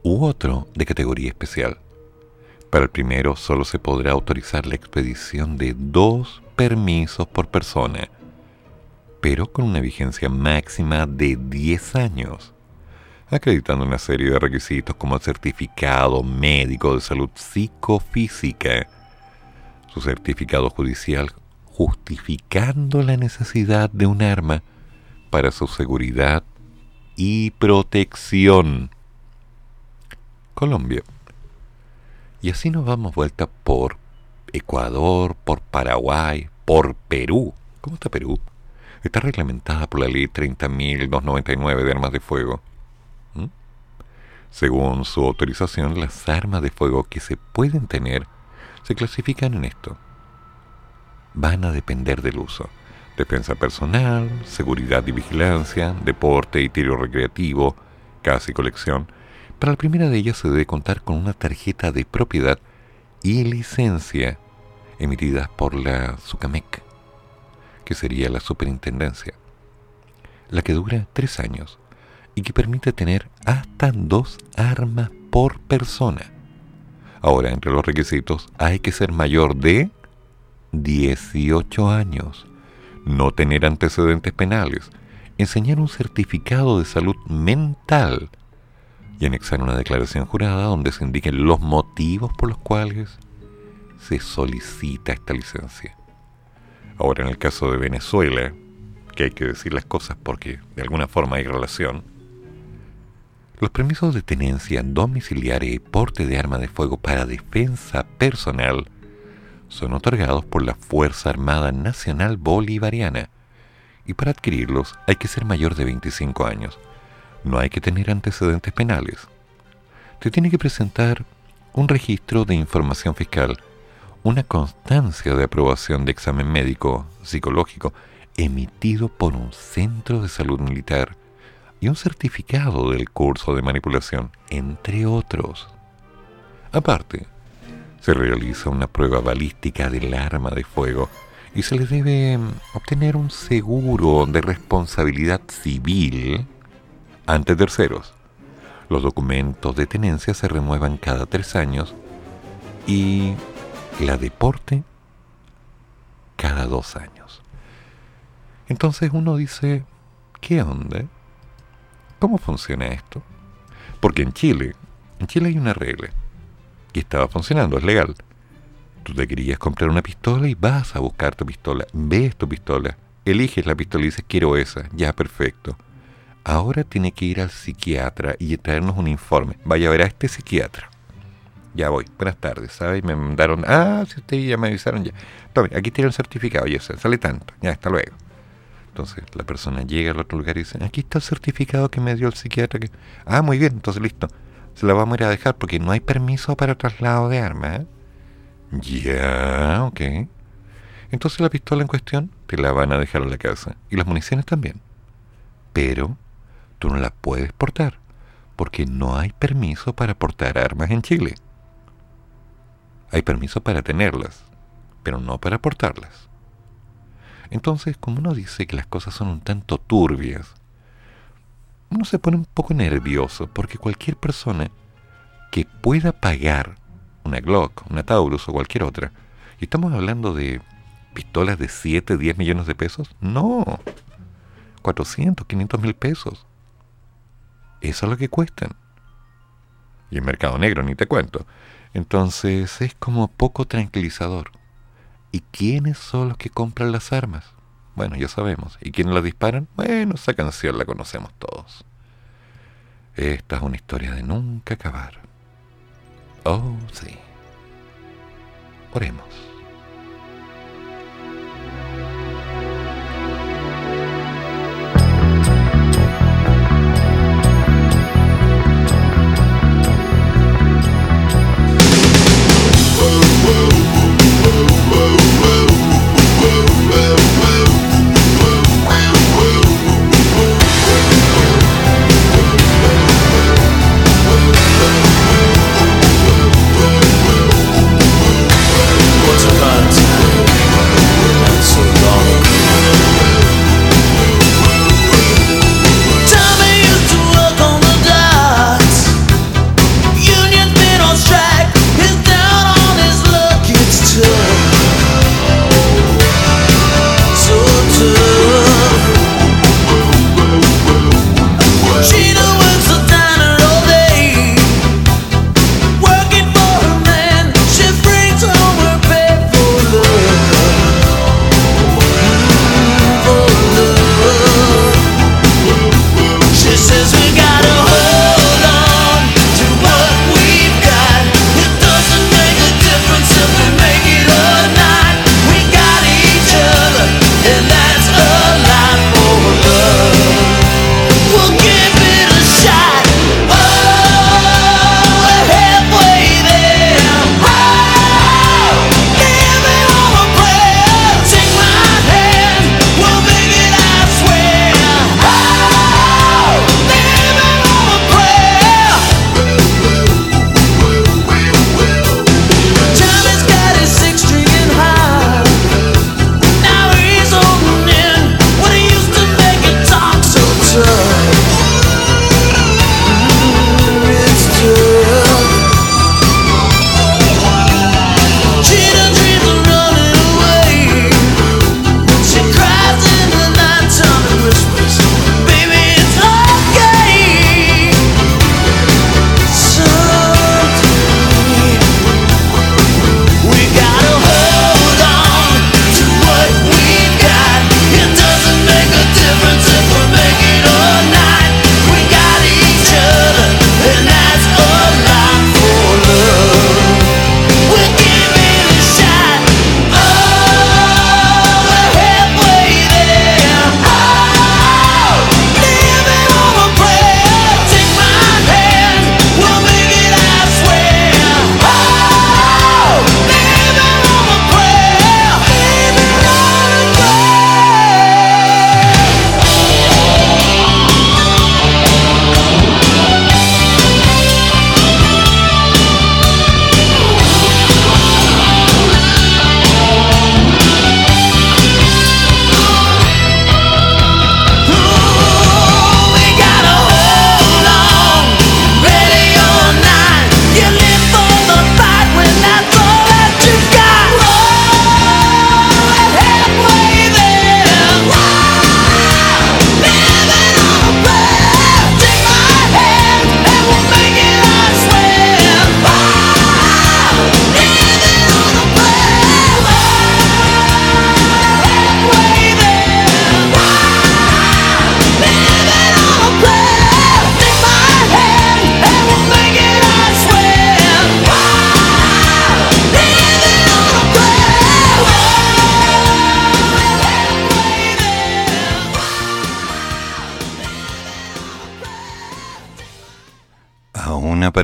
Speaker 1: u otro de categoría especial. Para el primero solo se podrá autorizar la expedición de dos permisos por persona, pero con una vigencia máxima de 10 años, acreditando una serie de requisitos como el certificado médico de salud psicofísica, su certificado judicial justificando la necesidad de un arma para su seguridad y protección. Colombia. Y así nos vamos vuelta por Ecuador, por Paraguay, por Perú. ¿Cómo está Perú? Está reglamentada por la ley 30.299 de armas de fuego. ¿Mm? Según su autorización, las armas de fuego que se pueden tener se clasifican en esto. Van a depender del uso. Defensa personal, seguridad y vigilancia, deporte y tiro recreativo, casa y colección. Para la primera de ellas se debe contar con una tarjeta de propiedad y licencia emitidas por la SUCAMEC, que sería la superintendencia, la que dura tres años y que permite tener hasta dos armas por persona. Ahora, entre los requisitos hay que ser mayor de 18 años, no tener antecedentes penales, enseñar un certificado de salud mental y anexar una declaración jurada donde se indiquen los motivos por los cuales se solicita esta licencia. Ahora, en el caso de Venezuela, que hay que decir las cosas porque de alguna forma hay relación, los permisos de tenencia domiciliaria y porte de arma de fuego para defensa personal son otorgados por la Fuerza Armada Nacional Bolivariana y para adquirirlos hay que ser mayor de 25 años. No hay que tener antecedentes penales. Te tiene que presentar un registro de información fiscal una constancia de aprobación de examen médico psicológico emitido por un centro de salud militar y un certificado del curso de manipulación, entre otros. Aparte, se realiza una prueba balística del arma de fuego y se le debe obtener un seguro de responsabilidad civil ante terceros. Los documentos de tenencia se renuevan cada tres años y la deporte cada dos años. Entonces uno dice, ¿qué onda? ¿Cómo funciona esto? Porque en Chile, en Chile hay una regla que estaba funcionando, es legal. Tú te querías comprar una pistola y vas a buscar tu pistola, ves tu pistola, eliges la pistola y dices, quiero esa, ya perfecto. Ahora tiene que ir al psiquiatra y traernos un informe. Vaya a ver a este psiquiatra ya voy, buenas tardes, ¿sabes? Me mandaron, ah, si ustedes ya me avisaron, ya. Tome, aquí tiene el certificado, ya sale tanto, ya, hasta luego. Entonces la persona llega al otro lugar y dice, aquí está el certificado que me dio el psiquiatra. Ah, muy bien, entonces listo. Se la vamos a ir a dejar porque no hay permiso para traslado de armas. ¿eh? Ya, ok. Entonces la pistola en cuestión te la van a dejar en la casa. Y las municiones también. Pero tú no las puedes portar porque no hay permiso para portar armas en Chile. Hay permiso para tenerlas, pero no para portarlas. Entonces, como uno dice que las cosas son un tanto turbias, uno se pone un poco nervioso porque cualquier persona que pueda pagar una Glock, una Taurus o cualquier otra, y estamos hablando de pistolas de 7, 10 millones de pesos, no, 400, 500 mil pesos. Eso es lo que cuestan. Y el mercado negro, ni te cuento. Entonces es como poco tranquilizador. ¿Y quiénes son los que compran las armas? Bueno, ya sabemos. ¿Y quiénes las disparan? Bueno, esa canción la conocemos todos. Esta es una historia de nunca acabar. Oh, sí. Oremos.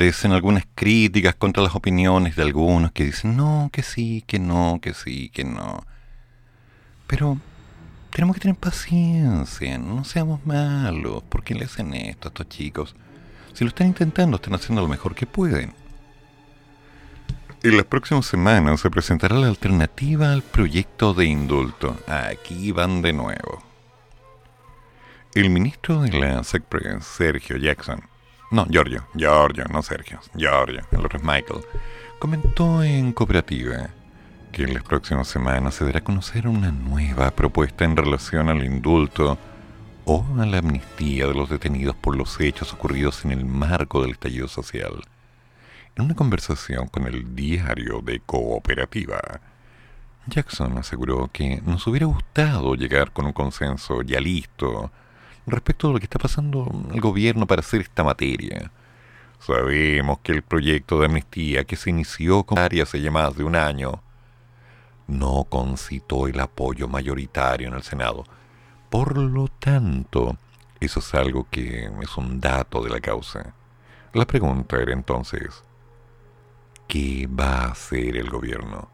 Speaker 1: Aparecen algunas críticas contra las opiniones de algunos que dicen no, que sí, que no, que sí, que no. Pero tenemos que tener paciencia, no seamos malos. ¿Por qué le hacen esto a estos chicos? Si lo están intentando, están haciendo lo mejor que pueden. En las próximas semanas se presentará la alternativa al proyecto de indulto. Aquí van de nuevo. El ministro de la SECPRE, Sergio Jackson, no, Giorgio, Giorgio, no Sergio, Giorgio, el otro es Michael, comentó en Cooperativa que en las próximas semanas se dará a conocer una nueva propuesta en relación al indulto o a la amnistía de los detenidos por los hechos ocurridos en el marco del estallido social. En una conversación con el diario de Cooperativa, Jackson aseguró que nos hubiera gustado llegar con un consenso ya listo respecto de lo que está pasando el gobierno para hacer esta materia. Sabemos que el proyecto de amnistía que se inició con área hace más de un año no concitó el apoyo mayoritario en el Senado. Por lo tanto, eso es algo que es un dato de la causa. La pregunta era entonces, ¿qué va a hacer el gobierno?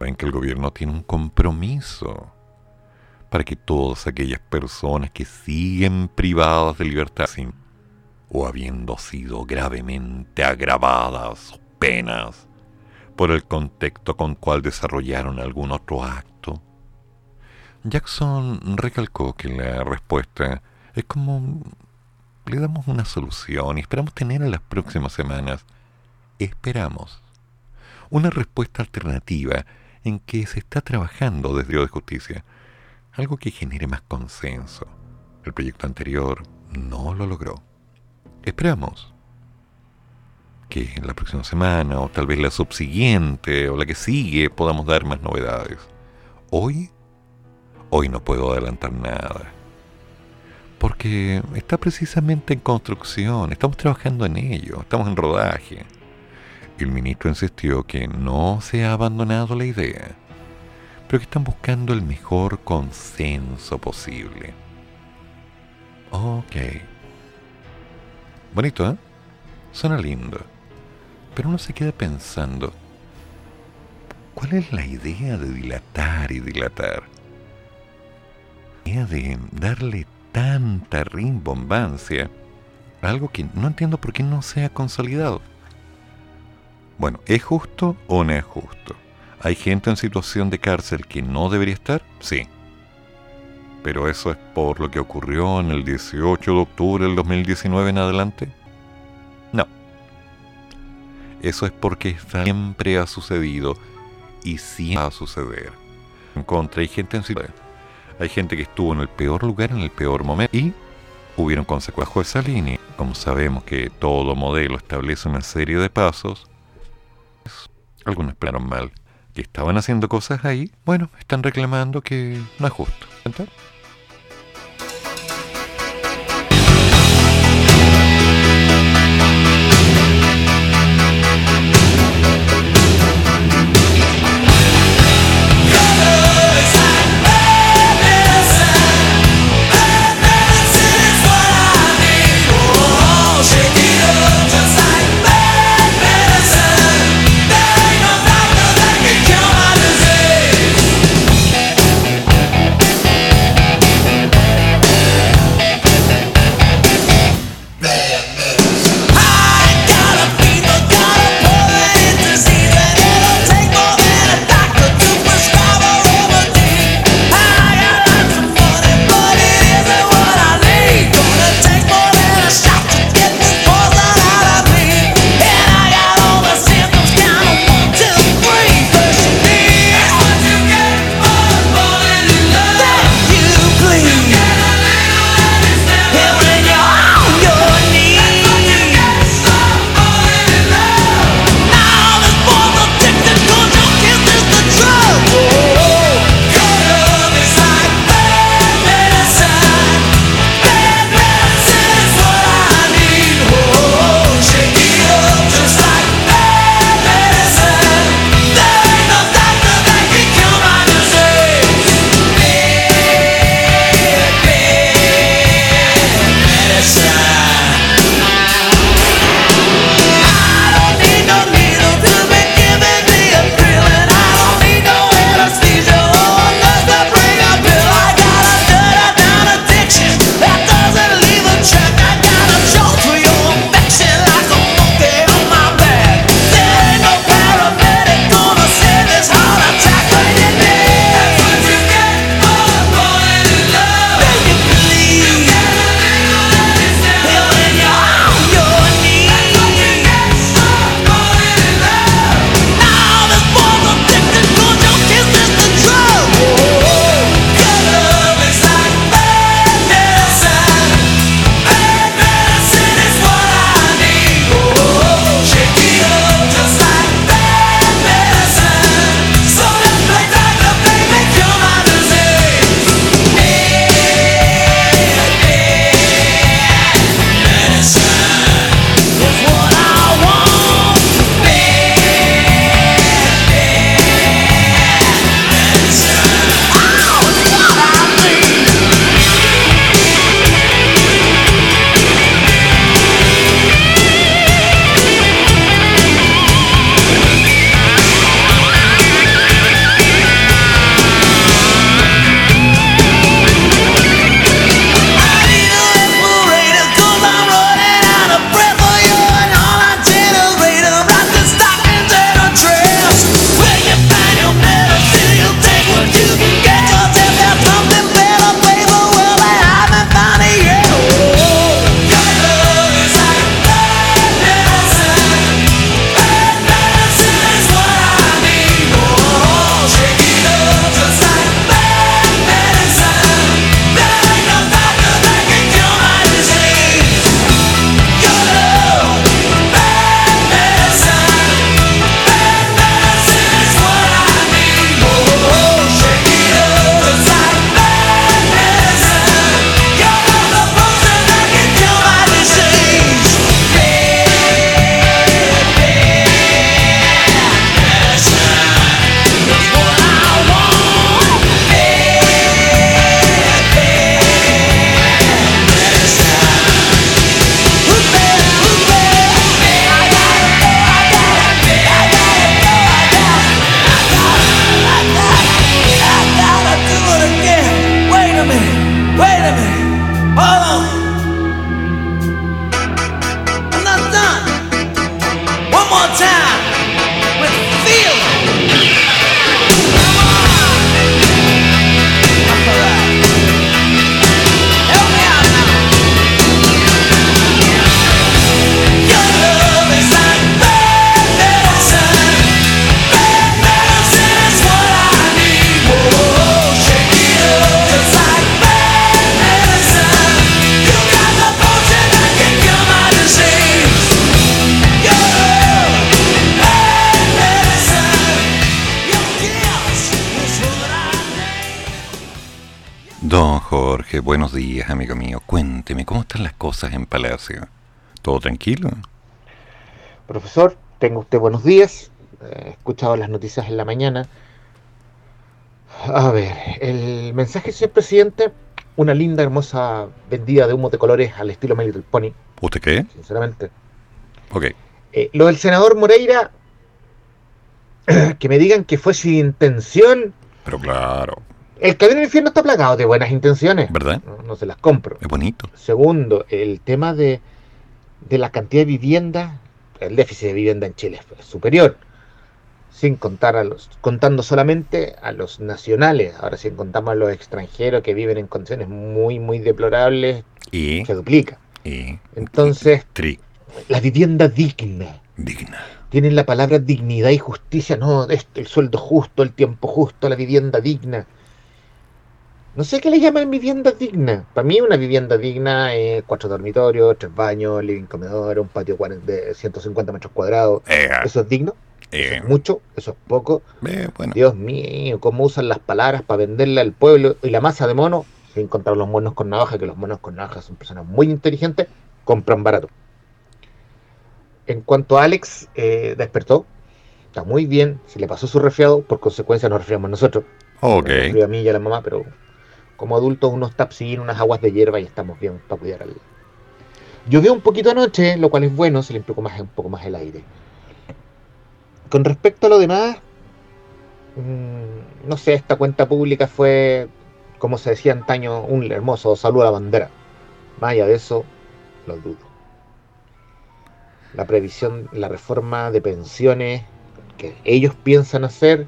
Speaker 1: Ven que el gobierno tiene un compromiso para que todas aquellas personas que siguen privadas de libertad o habiendo sido gravemente agravadas penas por el contexto con cual desarrollaron algún otro acto. Jackson recalcó que la respuesta es como le damos una solución y esperamos tener en las próximas semanas, esperamos, una respuesta alternativa en que se está trabajando desde Dios de Justicia algo que genere más consenso. El proyecto anterior no lo logró. Esperamos que en la próxima semana o tal vez la subsiguiente o la que sigue podamos dar más novedades. Hoy, hoy no puedo adelantar nada. Porque está precisamente en construcción, estamos trabajando en ello, estamos en rodaje. El ministro insistió que no se ha abandonado la idea pero que están buscando el mejor consenso posible. Ok. Bonito, ¿eh? Suena lindo. Pero uno se queda pensando, ¿cuál es la idea de dilatar y dilatar? La idea de darle tanta rimbombancia a algo que no entiendo por qué no se ha consolidado. Bueno, ¿es justo o no es justo? ¿Hay gente en situación de cárcel que no debería estar? Sí. Pero eso es por lo que ocurrió en el 18 de octubre del 2019 en adelante. No. Eso es porque siempre ha sucedido y siempre va a suceder. En contra, hay gente en situación. Hay gente que estuvo en el peor lugar en el peor momento y hubieron consecuencias bajo esa línea. Como sabemos que todo modelo establece una serie de pasos, algunos planos mal que estaban haciendo cosas ahí, bueno, están reclamando que no es justo. Buenos días, amigo mío. Cuénteme, ¿cómo están las cosas en Palacio? ¿Todo tranquilo?
Speaker 3: Profesor, tenga usted buenos días. Eh, He escuchado las noticias en la mañana. A ver, el mensaje, señor presidente, una linda, hermosa vendida de humo de colores al estilo My Little Pony,
Speaker 1: ¿Usted qué?
Speaker 3: sinceramente.
Speaker 1: Ok.
Speaker 3: Eh, lo del senador Moreira, que me digan que fue sin intención.
Speaker 1: Pero claro,
Speaker 3: El camino al infierno está plagado de buenas intenciones.
Speaker 1: ¿verdad?
Speaker 3: No, no se las compro.
Speaker 1: Es bonito.
Speaker 3: Segundo, el tema de, de la cantidad de vivienda, el déficit de vivienda en Chile es superior, sin contar a los, contando solamente a los nacionales, ahora si contamos a los extranjeros que viven en condiciones muy, muy deplorables,
Speaker 1: Y,
Speaker 3: se duplica.
Speaker 1: y,
Speaker 3: Entonces,
Speaker 1: tri,
Speaker 3: la vivienda digna,
Speaker 1: digna.
Speaker 3: tienen la palabra dignidad y justicia, no, el sueldo justo, el tiempo justo, la vivienda digna. No sé qué le llaman vivienda digna. Para mí una vivienda digna es cuatro dormitorios, tres baños, living comedor, un patio de 150 metros cuadrados.
Speaker 1: Eh,
Speaker 3: ¿Eso es digno? ¿Eso es mucho? ¿Eso es poco?
Speaker 1: eh, bueno,
Speaker 3: Dios mío, cómo usan las palabras para venderle al pueblo y la masa de mono, sin contar los monos con navaja, que los monos con navaja son personas muy inteligentes, compran barato. En cuanto a Alex, eh, despertó, está muy bien, se le pasó su resfriado, por consecuencia nos resfriamos nosotros.
Speaker 1: ok.
Speaker 3: A mí y a la mamá, pero como adultos unos tapsin, unas aguas de hierba y estamos bien para cuidar al... Llovió un poquito anoche, lo cual es bueno, se poco más, un poco más el aire. Con respecto a lo demás, mm, no sé, esta cuenta pública fue, como se decía antaño, un hermoso saludo a la bandera. Más allá de eso, lo dudo. La previsión, la reforma de pensiones que ellos piensan hacer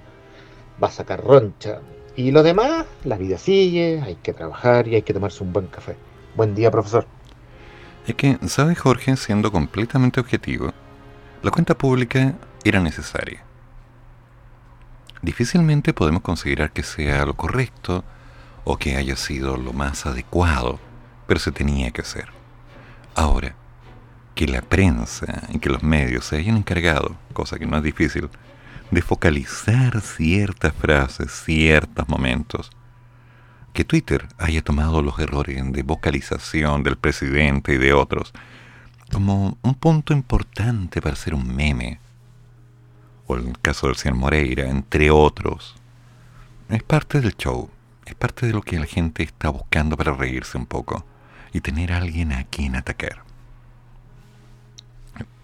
Speaker 3: va a sacar roncha. Y lo demás, la vida sigue, hay que trabajar y hay que tomarse un buen café. Buen día, profesor.
Speaker 1: Es que, ¿sabe Jorge? Siendo completamente objetivo, la cuenta pública era necesaria. Difícilmente podemos considerar que sea lo correcto o que haya sido lo más adecuado, pero se tenía que hacer. Ahora, que la prensa y que los medios se hayan encargado, cosa que no es difícil, de focalizar ciertas frases, ciertos momentos, que Twitter haya tomado los errores de vocalización del presidente y de otros como un punto importante para hacer un meme, o el caso del señor Moreira, entre otros, es parte del show, es parte de lo que la gente está buscando para reírse un poco y tener a alguien a quien atacar.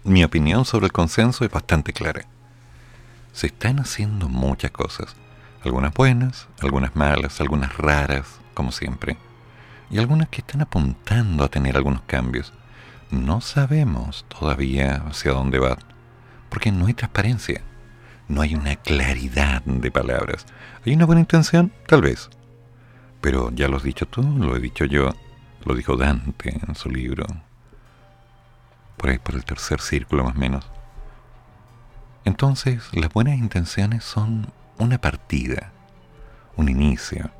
Speaker 1: Mi opinión sobre el consenso es bastante clara. Se están haciendo muchas cosas, algunas buenas, algunas malas, algunas raras, como siempre, y algunas que están apuntando a tener algunos cambios. No sabemos todavía hacia dónde va, porque no hay transparencia, no hay una claridad de palabras. ¿Hay una buena intención? Tal vez. Pero ya lo has dicho tú, lo he dicho yo, lo dijo Dante en su libro, por ahí por el tercer círculo más o menos. Entonces, las buenas intenciones son una partida, un inicio,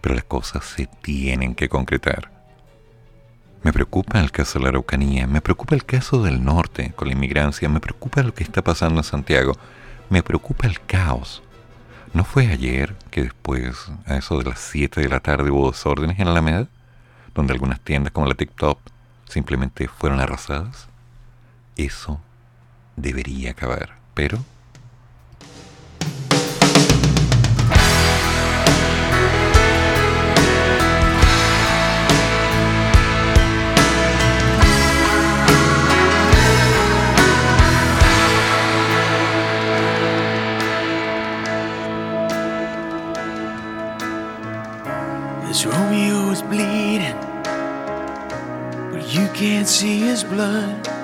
Speaker 1: pero las cosas se tienen que concretar. Me preocupa el caso de la Araucanía, me preocupa el caso del norte con la inmigrancia, me preocupa lo que está pasando en Santiago, me preocupa el caos. ¿No fue ayer que después, a eso de las 7 de la tarde, hubo desórdenes en Alameda? Donde algunas tiendas como la TikTok simplemente fueron arrasadas. Eso debería acabar, pero
Speaker 2: Romeo is bleeding, but you can't see his blood.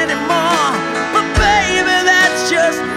Speaker 2: just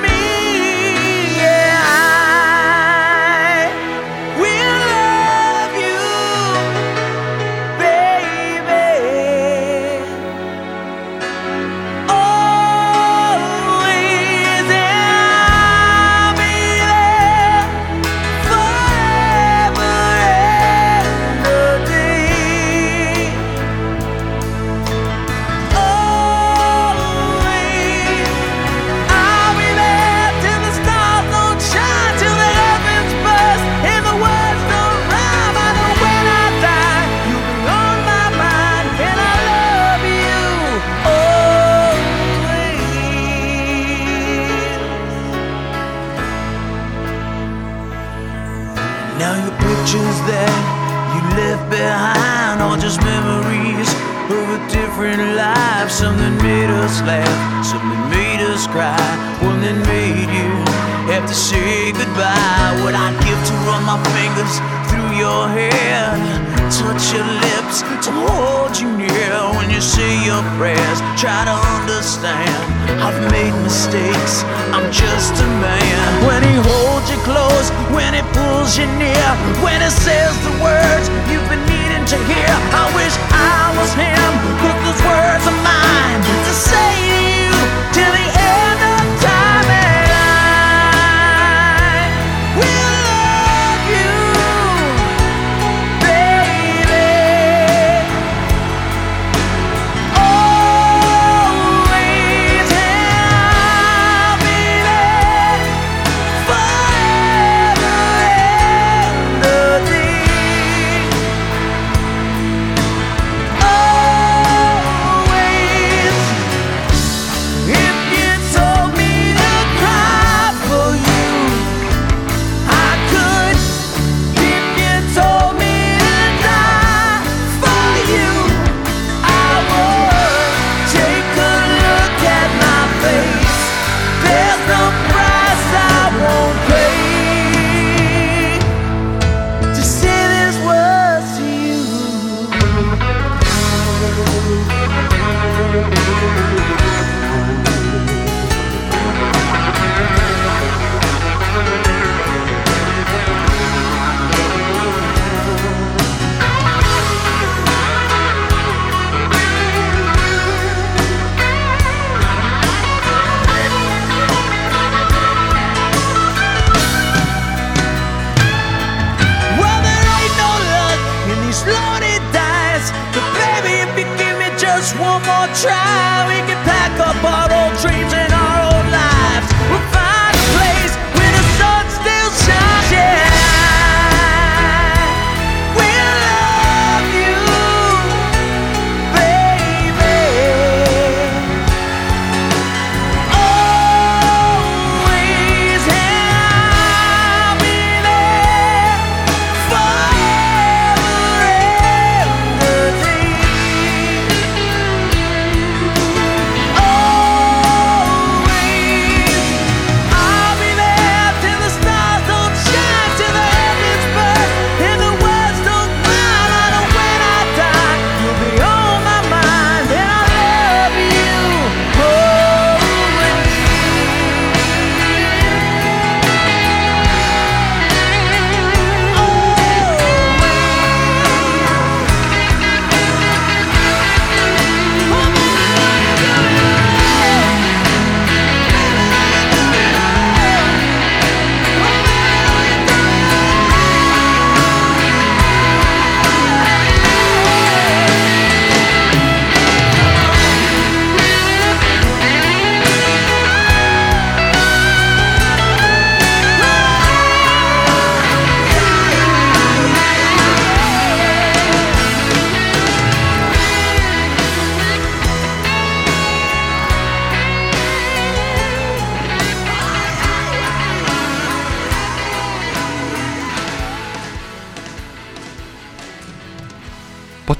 Speaker 2: understand. I've made mistakes, I'm just a man. When he holds you close, when he pulls you near, when he says the words you've been needing to hear, I wish I was him, Put those words are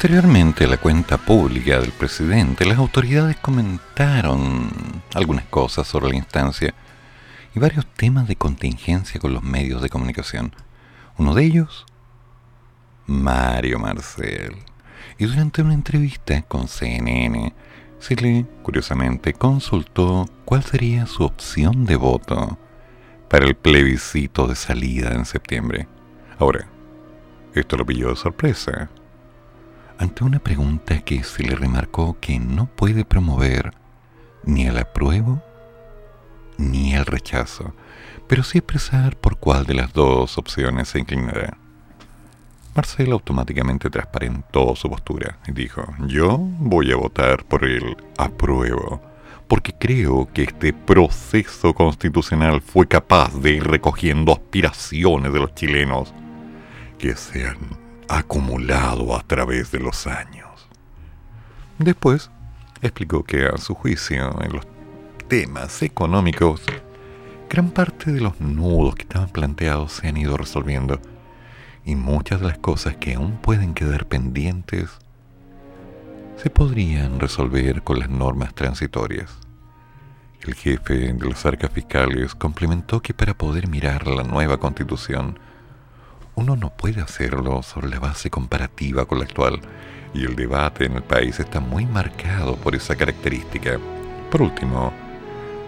Speaker 1: Posteriormente, la cuenta pública del presidente, las autoridades comentaron algunas cosas sobre la instancia y varios temas de contingencia con los medios de comunicación. Uno de ellos, Mario Marcel. Y durante una entrevista con CNN, se le, curiosamente, consultó cuál sería su opción de voto para el plebiscito de salida en septiembre. Ahora, esto lo pilló de sorpresa. Ante una pregunta que se le remarcó que no puede promover ni el apruebo ni el rechazo, pero sí expresar por cuál de las dos opciones se inclinará. Marcel automáticamente transparentó su postura y dijo, yo voy a votar por el apruebo, porque creo que este proceso constitucional fue capaz de ir recogiendo aspiraciones de los chilenos que se han acumulado a través de los años. Después explicó que a su juicio en los temas económicos, gran parte de los nudos que estaban planteados se han ido resolviendo y muchas de las cosas que aún pueden quedar pendientes se podrían resolver con las normas transitorias. El jefe de las arcas fiscales complementó que para poder mirar la nueva constitución, uno no puede hacerlo sobre la base comparativa con la actual, y el debate en el país está muy marcado por esa característica. Por último,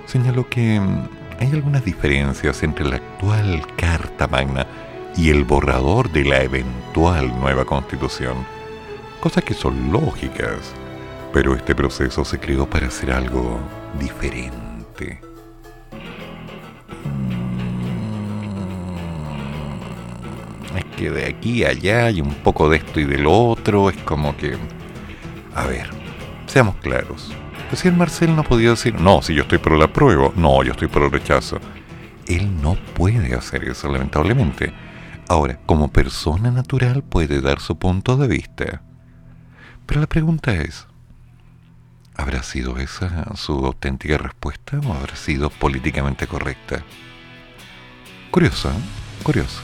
Speaker 1: señaló que hay algunas diferencias entre la actual Carta Magna y el borrador de la eventual nueva constitución, cosas que son lógicas, pero este proceso se creó para hacer algo diferente. Que de aquí a allá hay un poco de esto y del otro, es como que... A ver, seamos claros. Si el Marcel no podía decir, no, si yo estoy por la prueba, no, yo estoy por el rechazo. Él no puede hacer eso, lamentablemente Ahora, como persona natural puede dar su punto de vista. Pero la pregunta es, ¿habrá sido esa su auténtica respuesta o habrá sido políticamente correcta? Curioso, ¿eh? Curioso.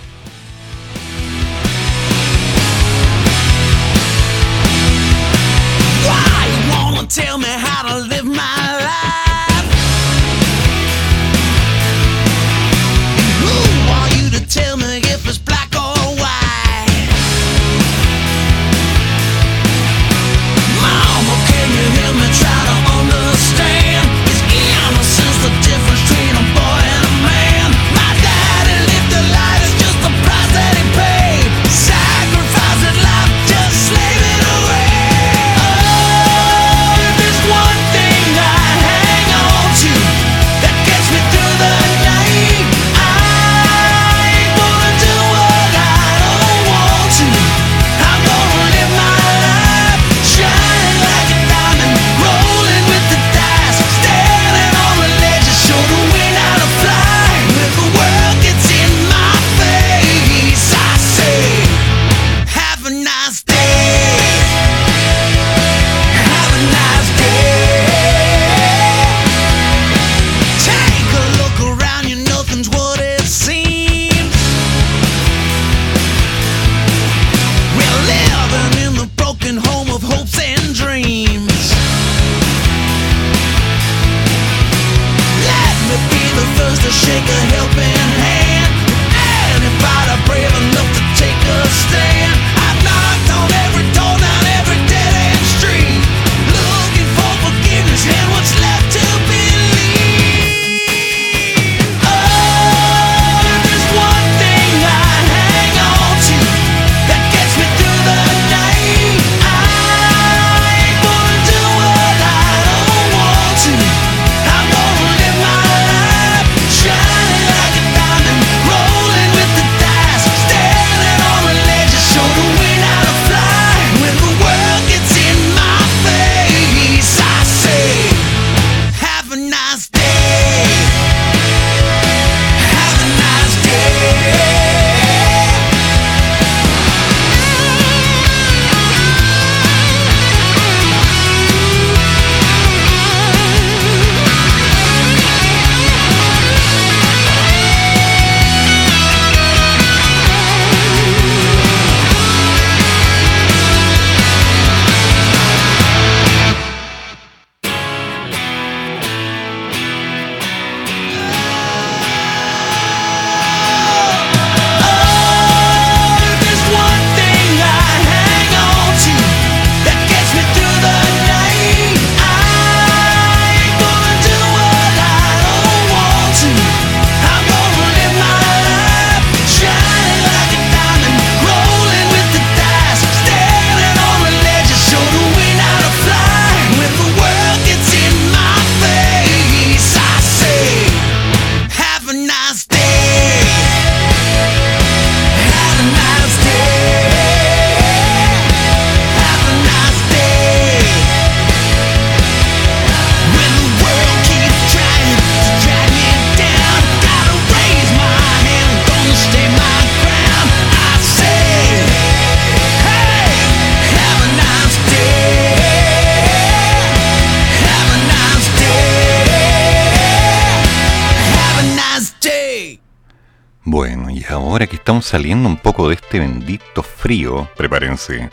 Speaker 1: Saliendo un poco de este bendito frío, prepárense,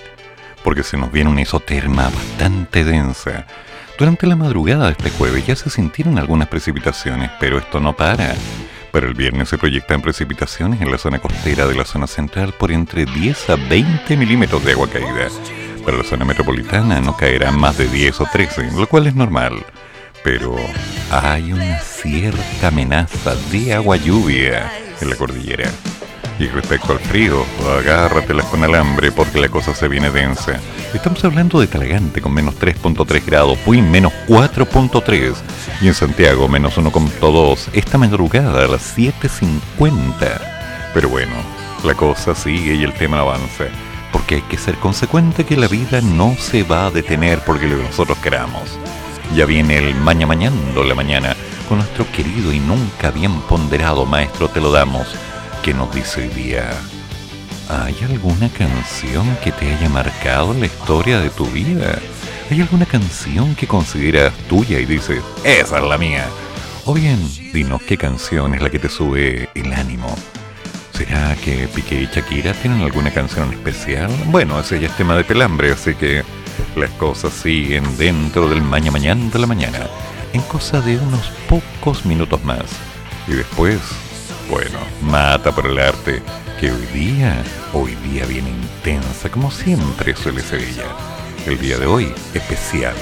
Speaker 1: porque se nos viene una isoterma bastante densa. Durante la madrugada de este jueves ya se sintieron algunas precipitaciones, pero esto no para. Para el viernes se proyectan precipitaciones en la zona costera de la zona central por entre 10 a 20 milímetros de agua caída. Para la zona metropolitana no caerá más de 10 o 13, lo cual es normal. Pero hay una cierta amenaza de agua lluvia en la cordillera. Y respecto al frío, agárratelas con alambre porque la cosa se viene densa. Estamos hablando de Talagante con menos 3.3 grados, Puy menos 4.3 y en Santiago menos 1.2 esta madrugada a las 7.50. Pero bueno, la cosa sigue y el tema avanza. Porque hay que ser consecuente que la vida no se va a detener porque lo que nosotros queramos. Ya viene el maña mañando la mañana con nuestro querido y nunca bien ponderado maestro Te lo damos, que nos dice hoy día, ¿hay alguna canción que te haya marcado la historia de tu vida? ¿Hay alguna canción que consideras tuya y dices, esa es la mía? O bien, dinos qué canción es la que te sube el ánimo. ¿Será que Piqué y Shakira tienen alguna canción especial? Bueno, ese ya es tema de pelambre, así que las cosas siguen dentro del mañana mañana de la mañana en cosa de unos pocos minutos más. Y después, bueno, mata por el arte, que hoy día, hoy día viene intensa, como siempre suele ser ella. El día de hoy, especial.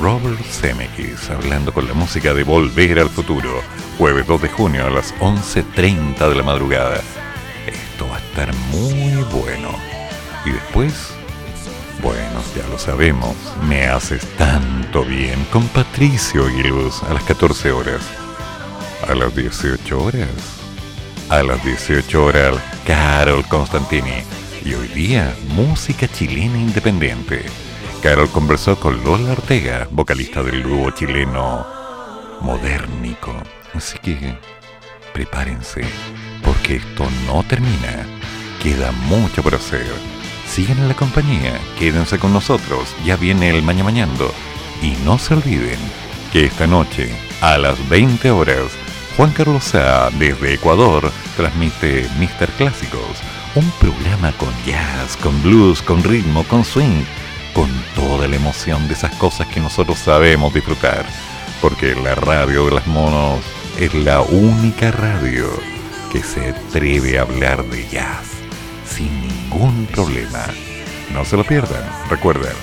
Speaker 1: Robert Zemeckis, hablando con la música de Volver al Futuro, jueves 2 de junio a las 11.30 de la madrugada. Esto va a estar muy bueno. Y después, bueno, ya lo sabemos, me haces tanto bien con Patricio Aguiluz a las 14 horas. A las 18 horas. A las 18 horas, Carol Constantini. Y hoy día, música chilena independiente. Carol conversó con Lola Ortega, vocalista del dúo chileno Modernico. Así que prepárense, porque esto no termina. Queda mucho por hacer sigan en la compañía, quédense con nosotros, ya viene el Maña Mañando. Y no se olviden que esta noche, a las 20 horas, Juan Carlos Sá, desde Ecuador, transmite Mister Clásicos, un programa con jazz, con blues, con ritmo, con swing, con toda la emoción de esas cosas que nosotros sabemos disfrutar. Porque la radio de las monos es la única radio que se atreve a hablar de jazz sin ningún problema. No se lo pierdan, recuerden.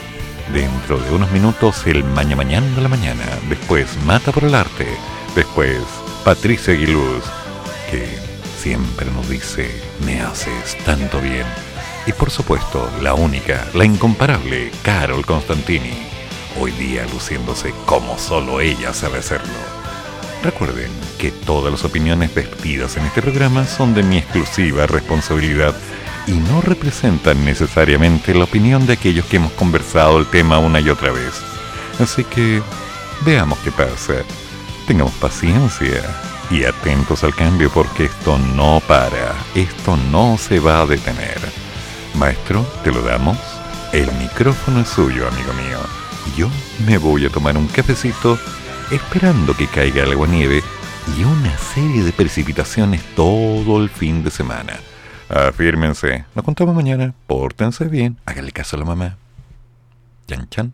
Speaker 1: Dentro de unos minutos el Maña Mañana de la Mañana, después Mata por el Arte, después Patricia Aguiluz, que siempre nos dice, me haces tanto bien. Y por supuesto, la única, la incomparable, Carol Constantini, hoy día luciéndose como solo ella sabe hacerlo. Recuerden que todas las opiniones vestidas en este programa son de mi exclusiva responsabilidad y no representan necesariamente la opinión de aquellos que hemos conversado el tema una y otra vez. Así que veamos qué pasa. Tengamos paciencia y atentos al cambio porque esto no para, esto no se va a detener. Maestro, te lo damos. El micrófono es suyo, amigo mío. Yo me voy a tomar un cafecito esperando que caiga agua nieve y una serie de precipitaciones todo el fin de semana. Afírmense. Nos contamos mañana. Pórtense bien. Háganle caso a la mamá. Chan chan.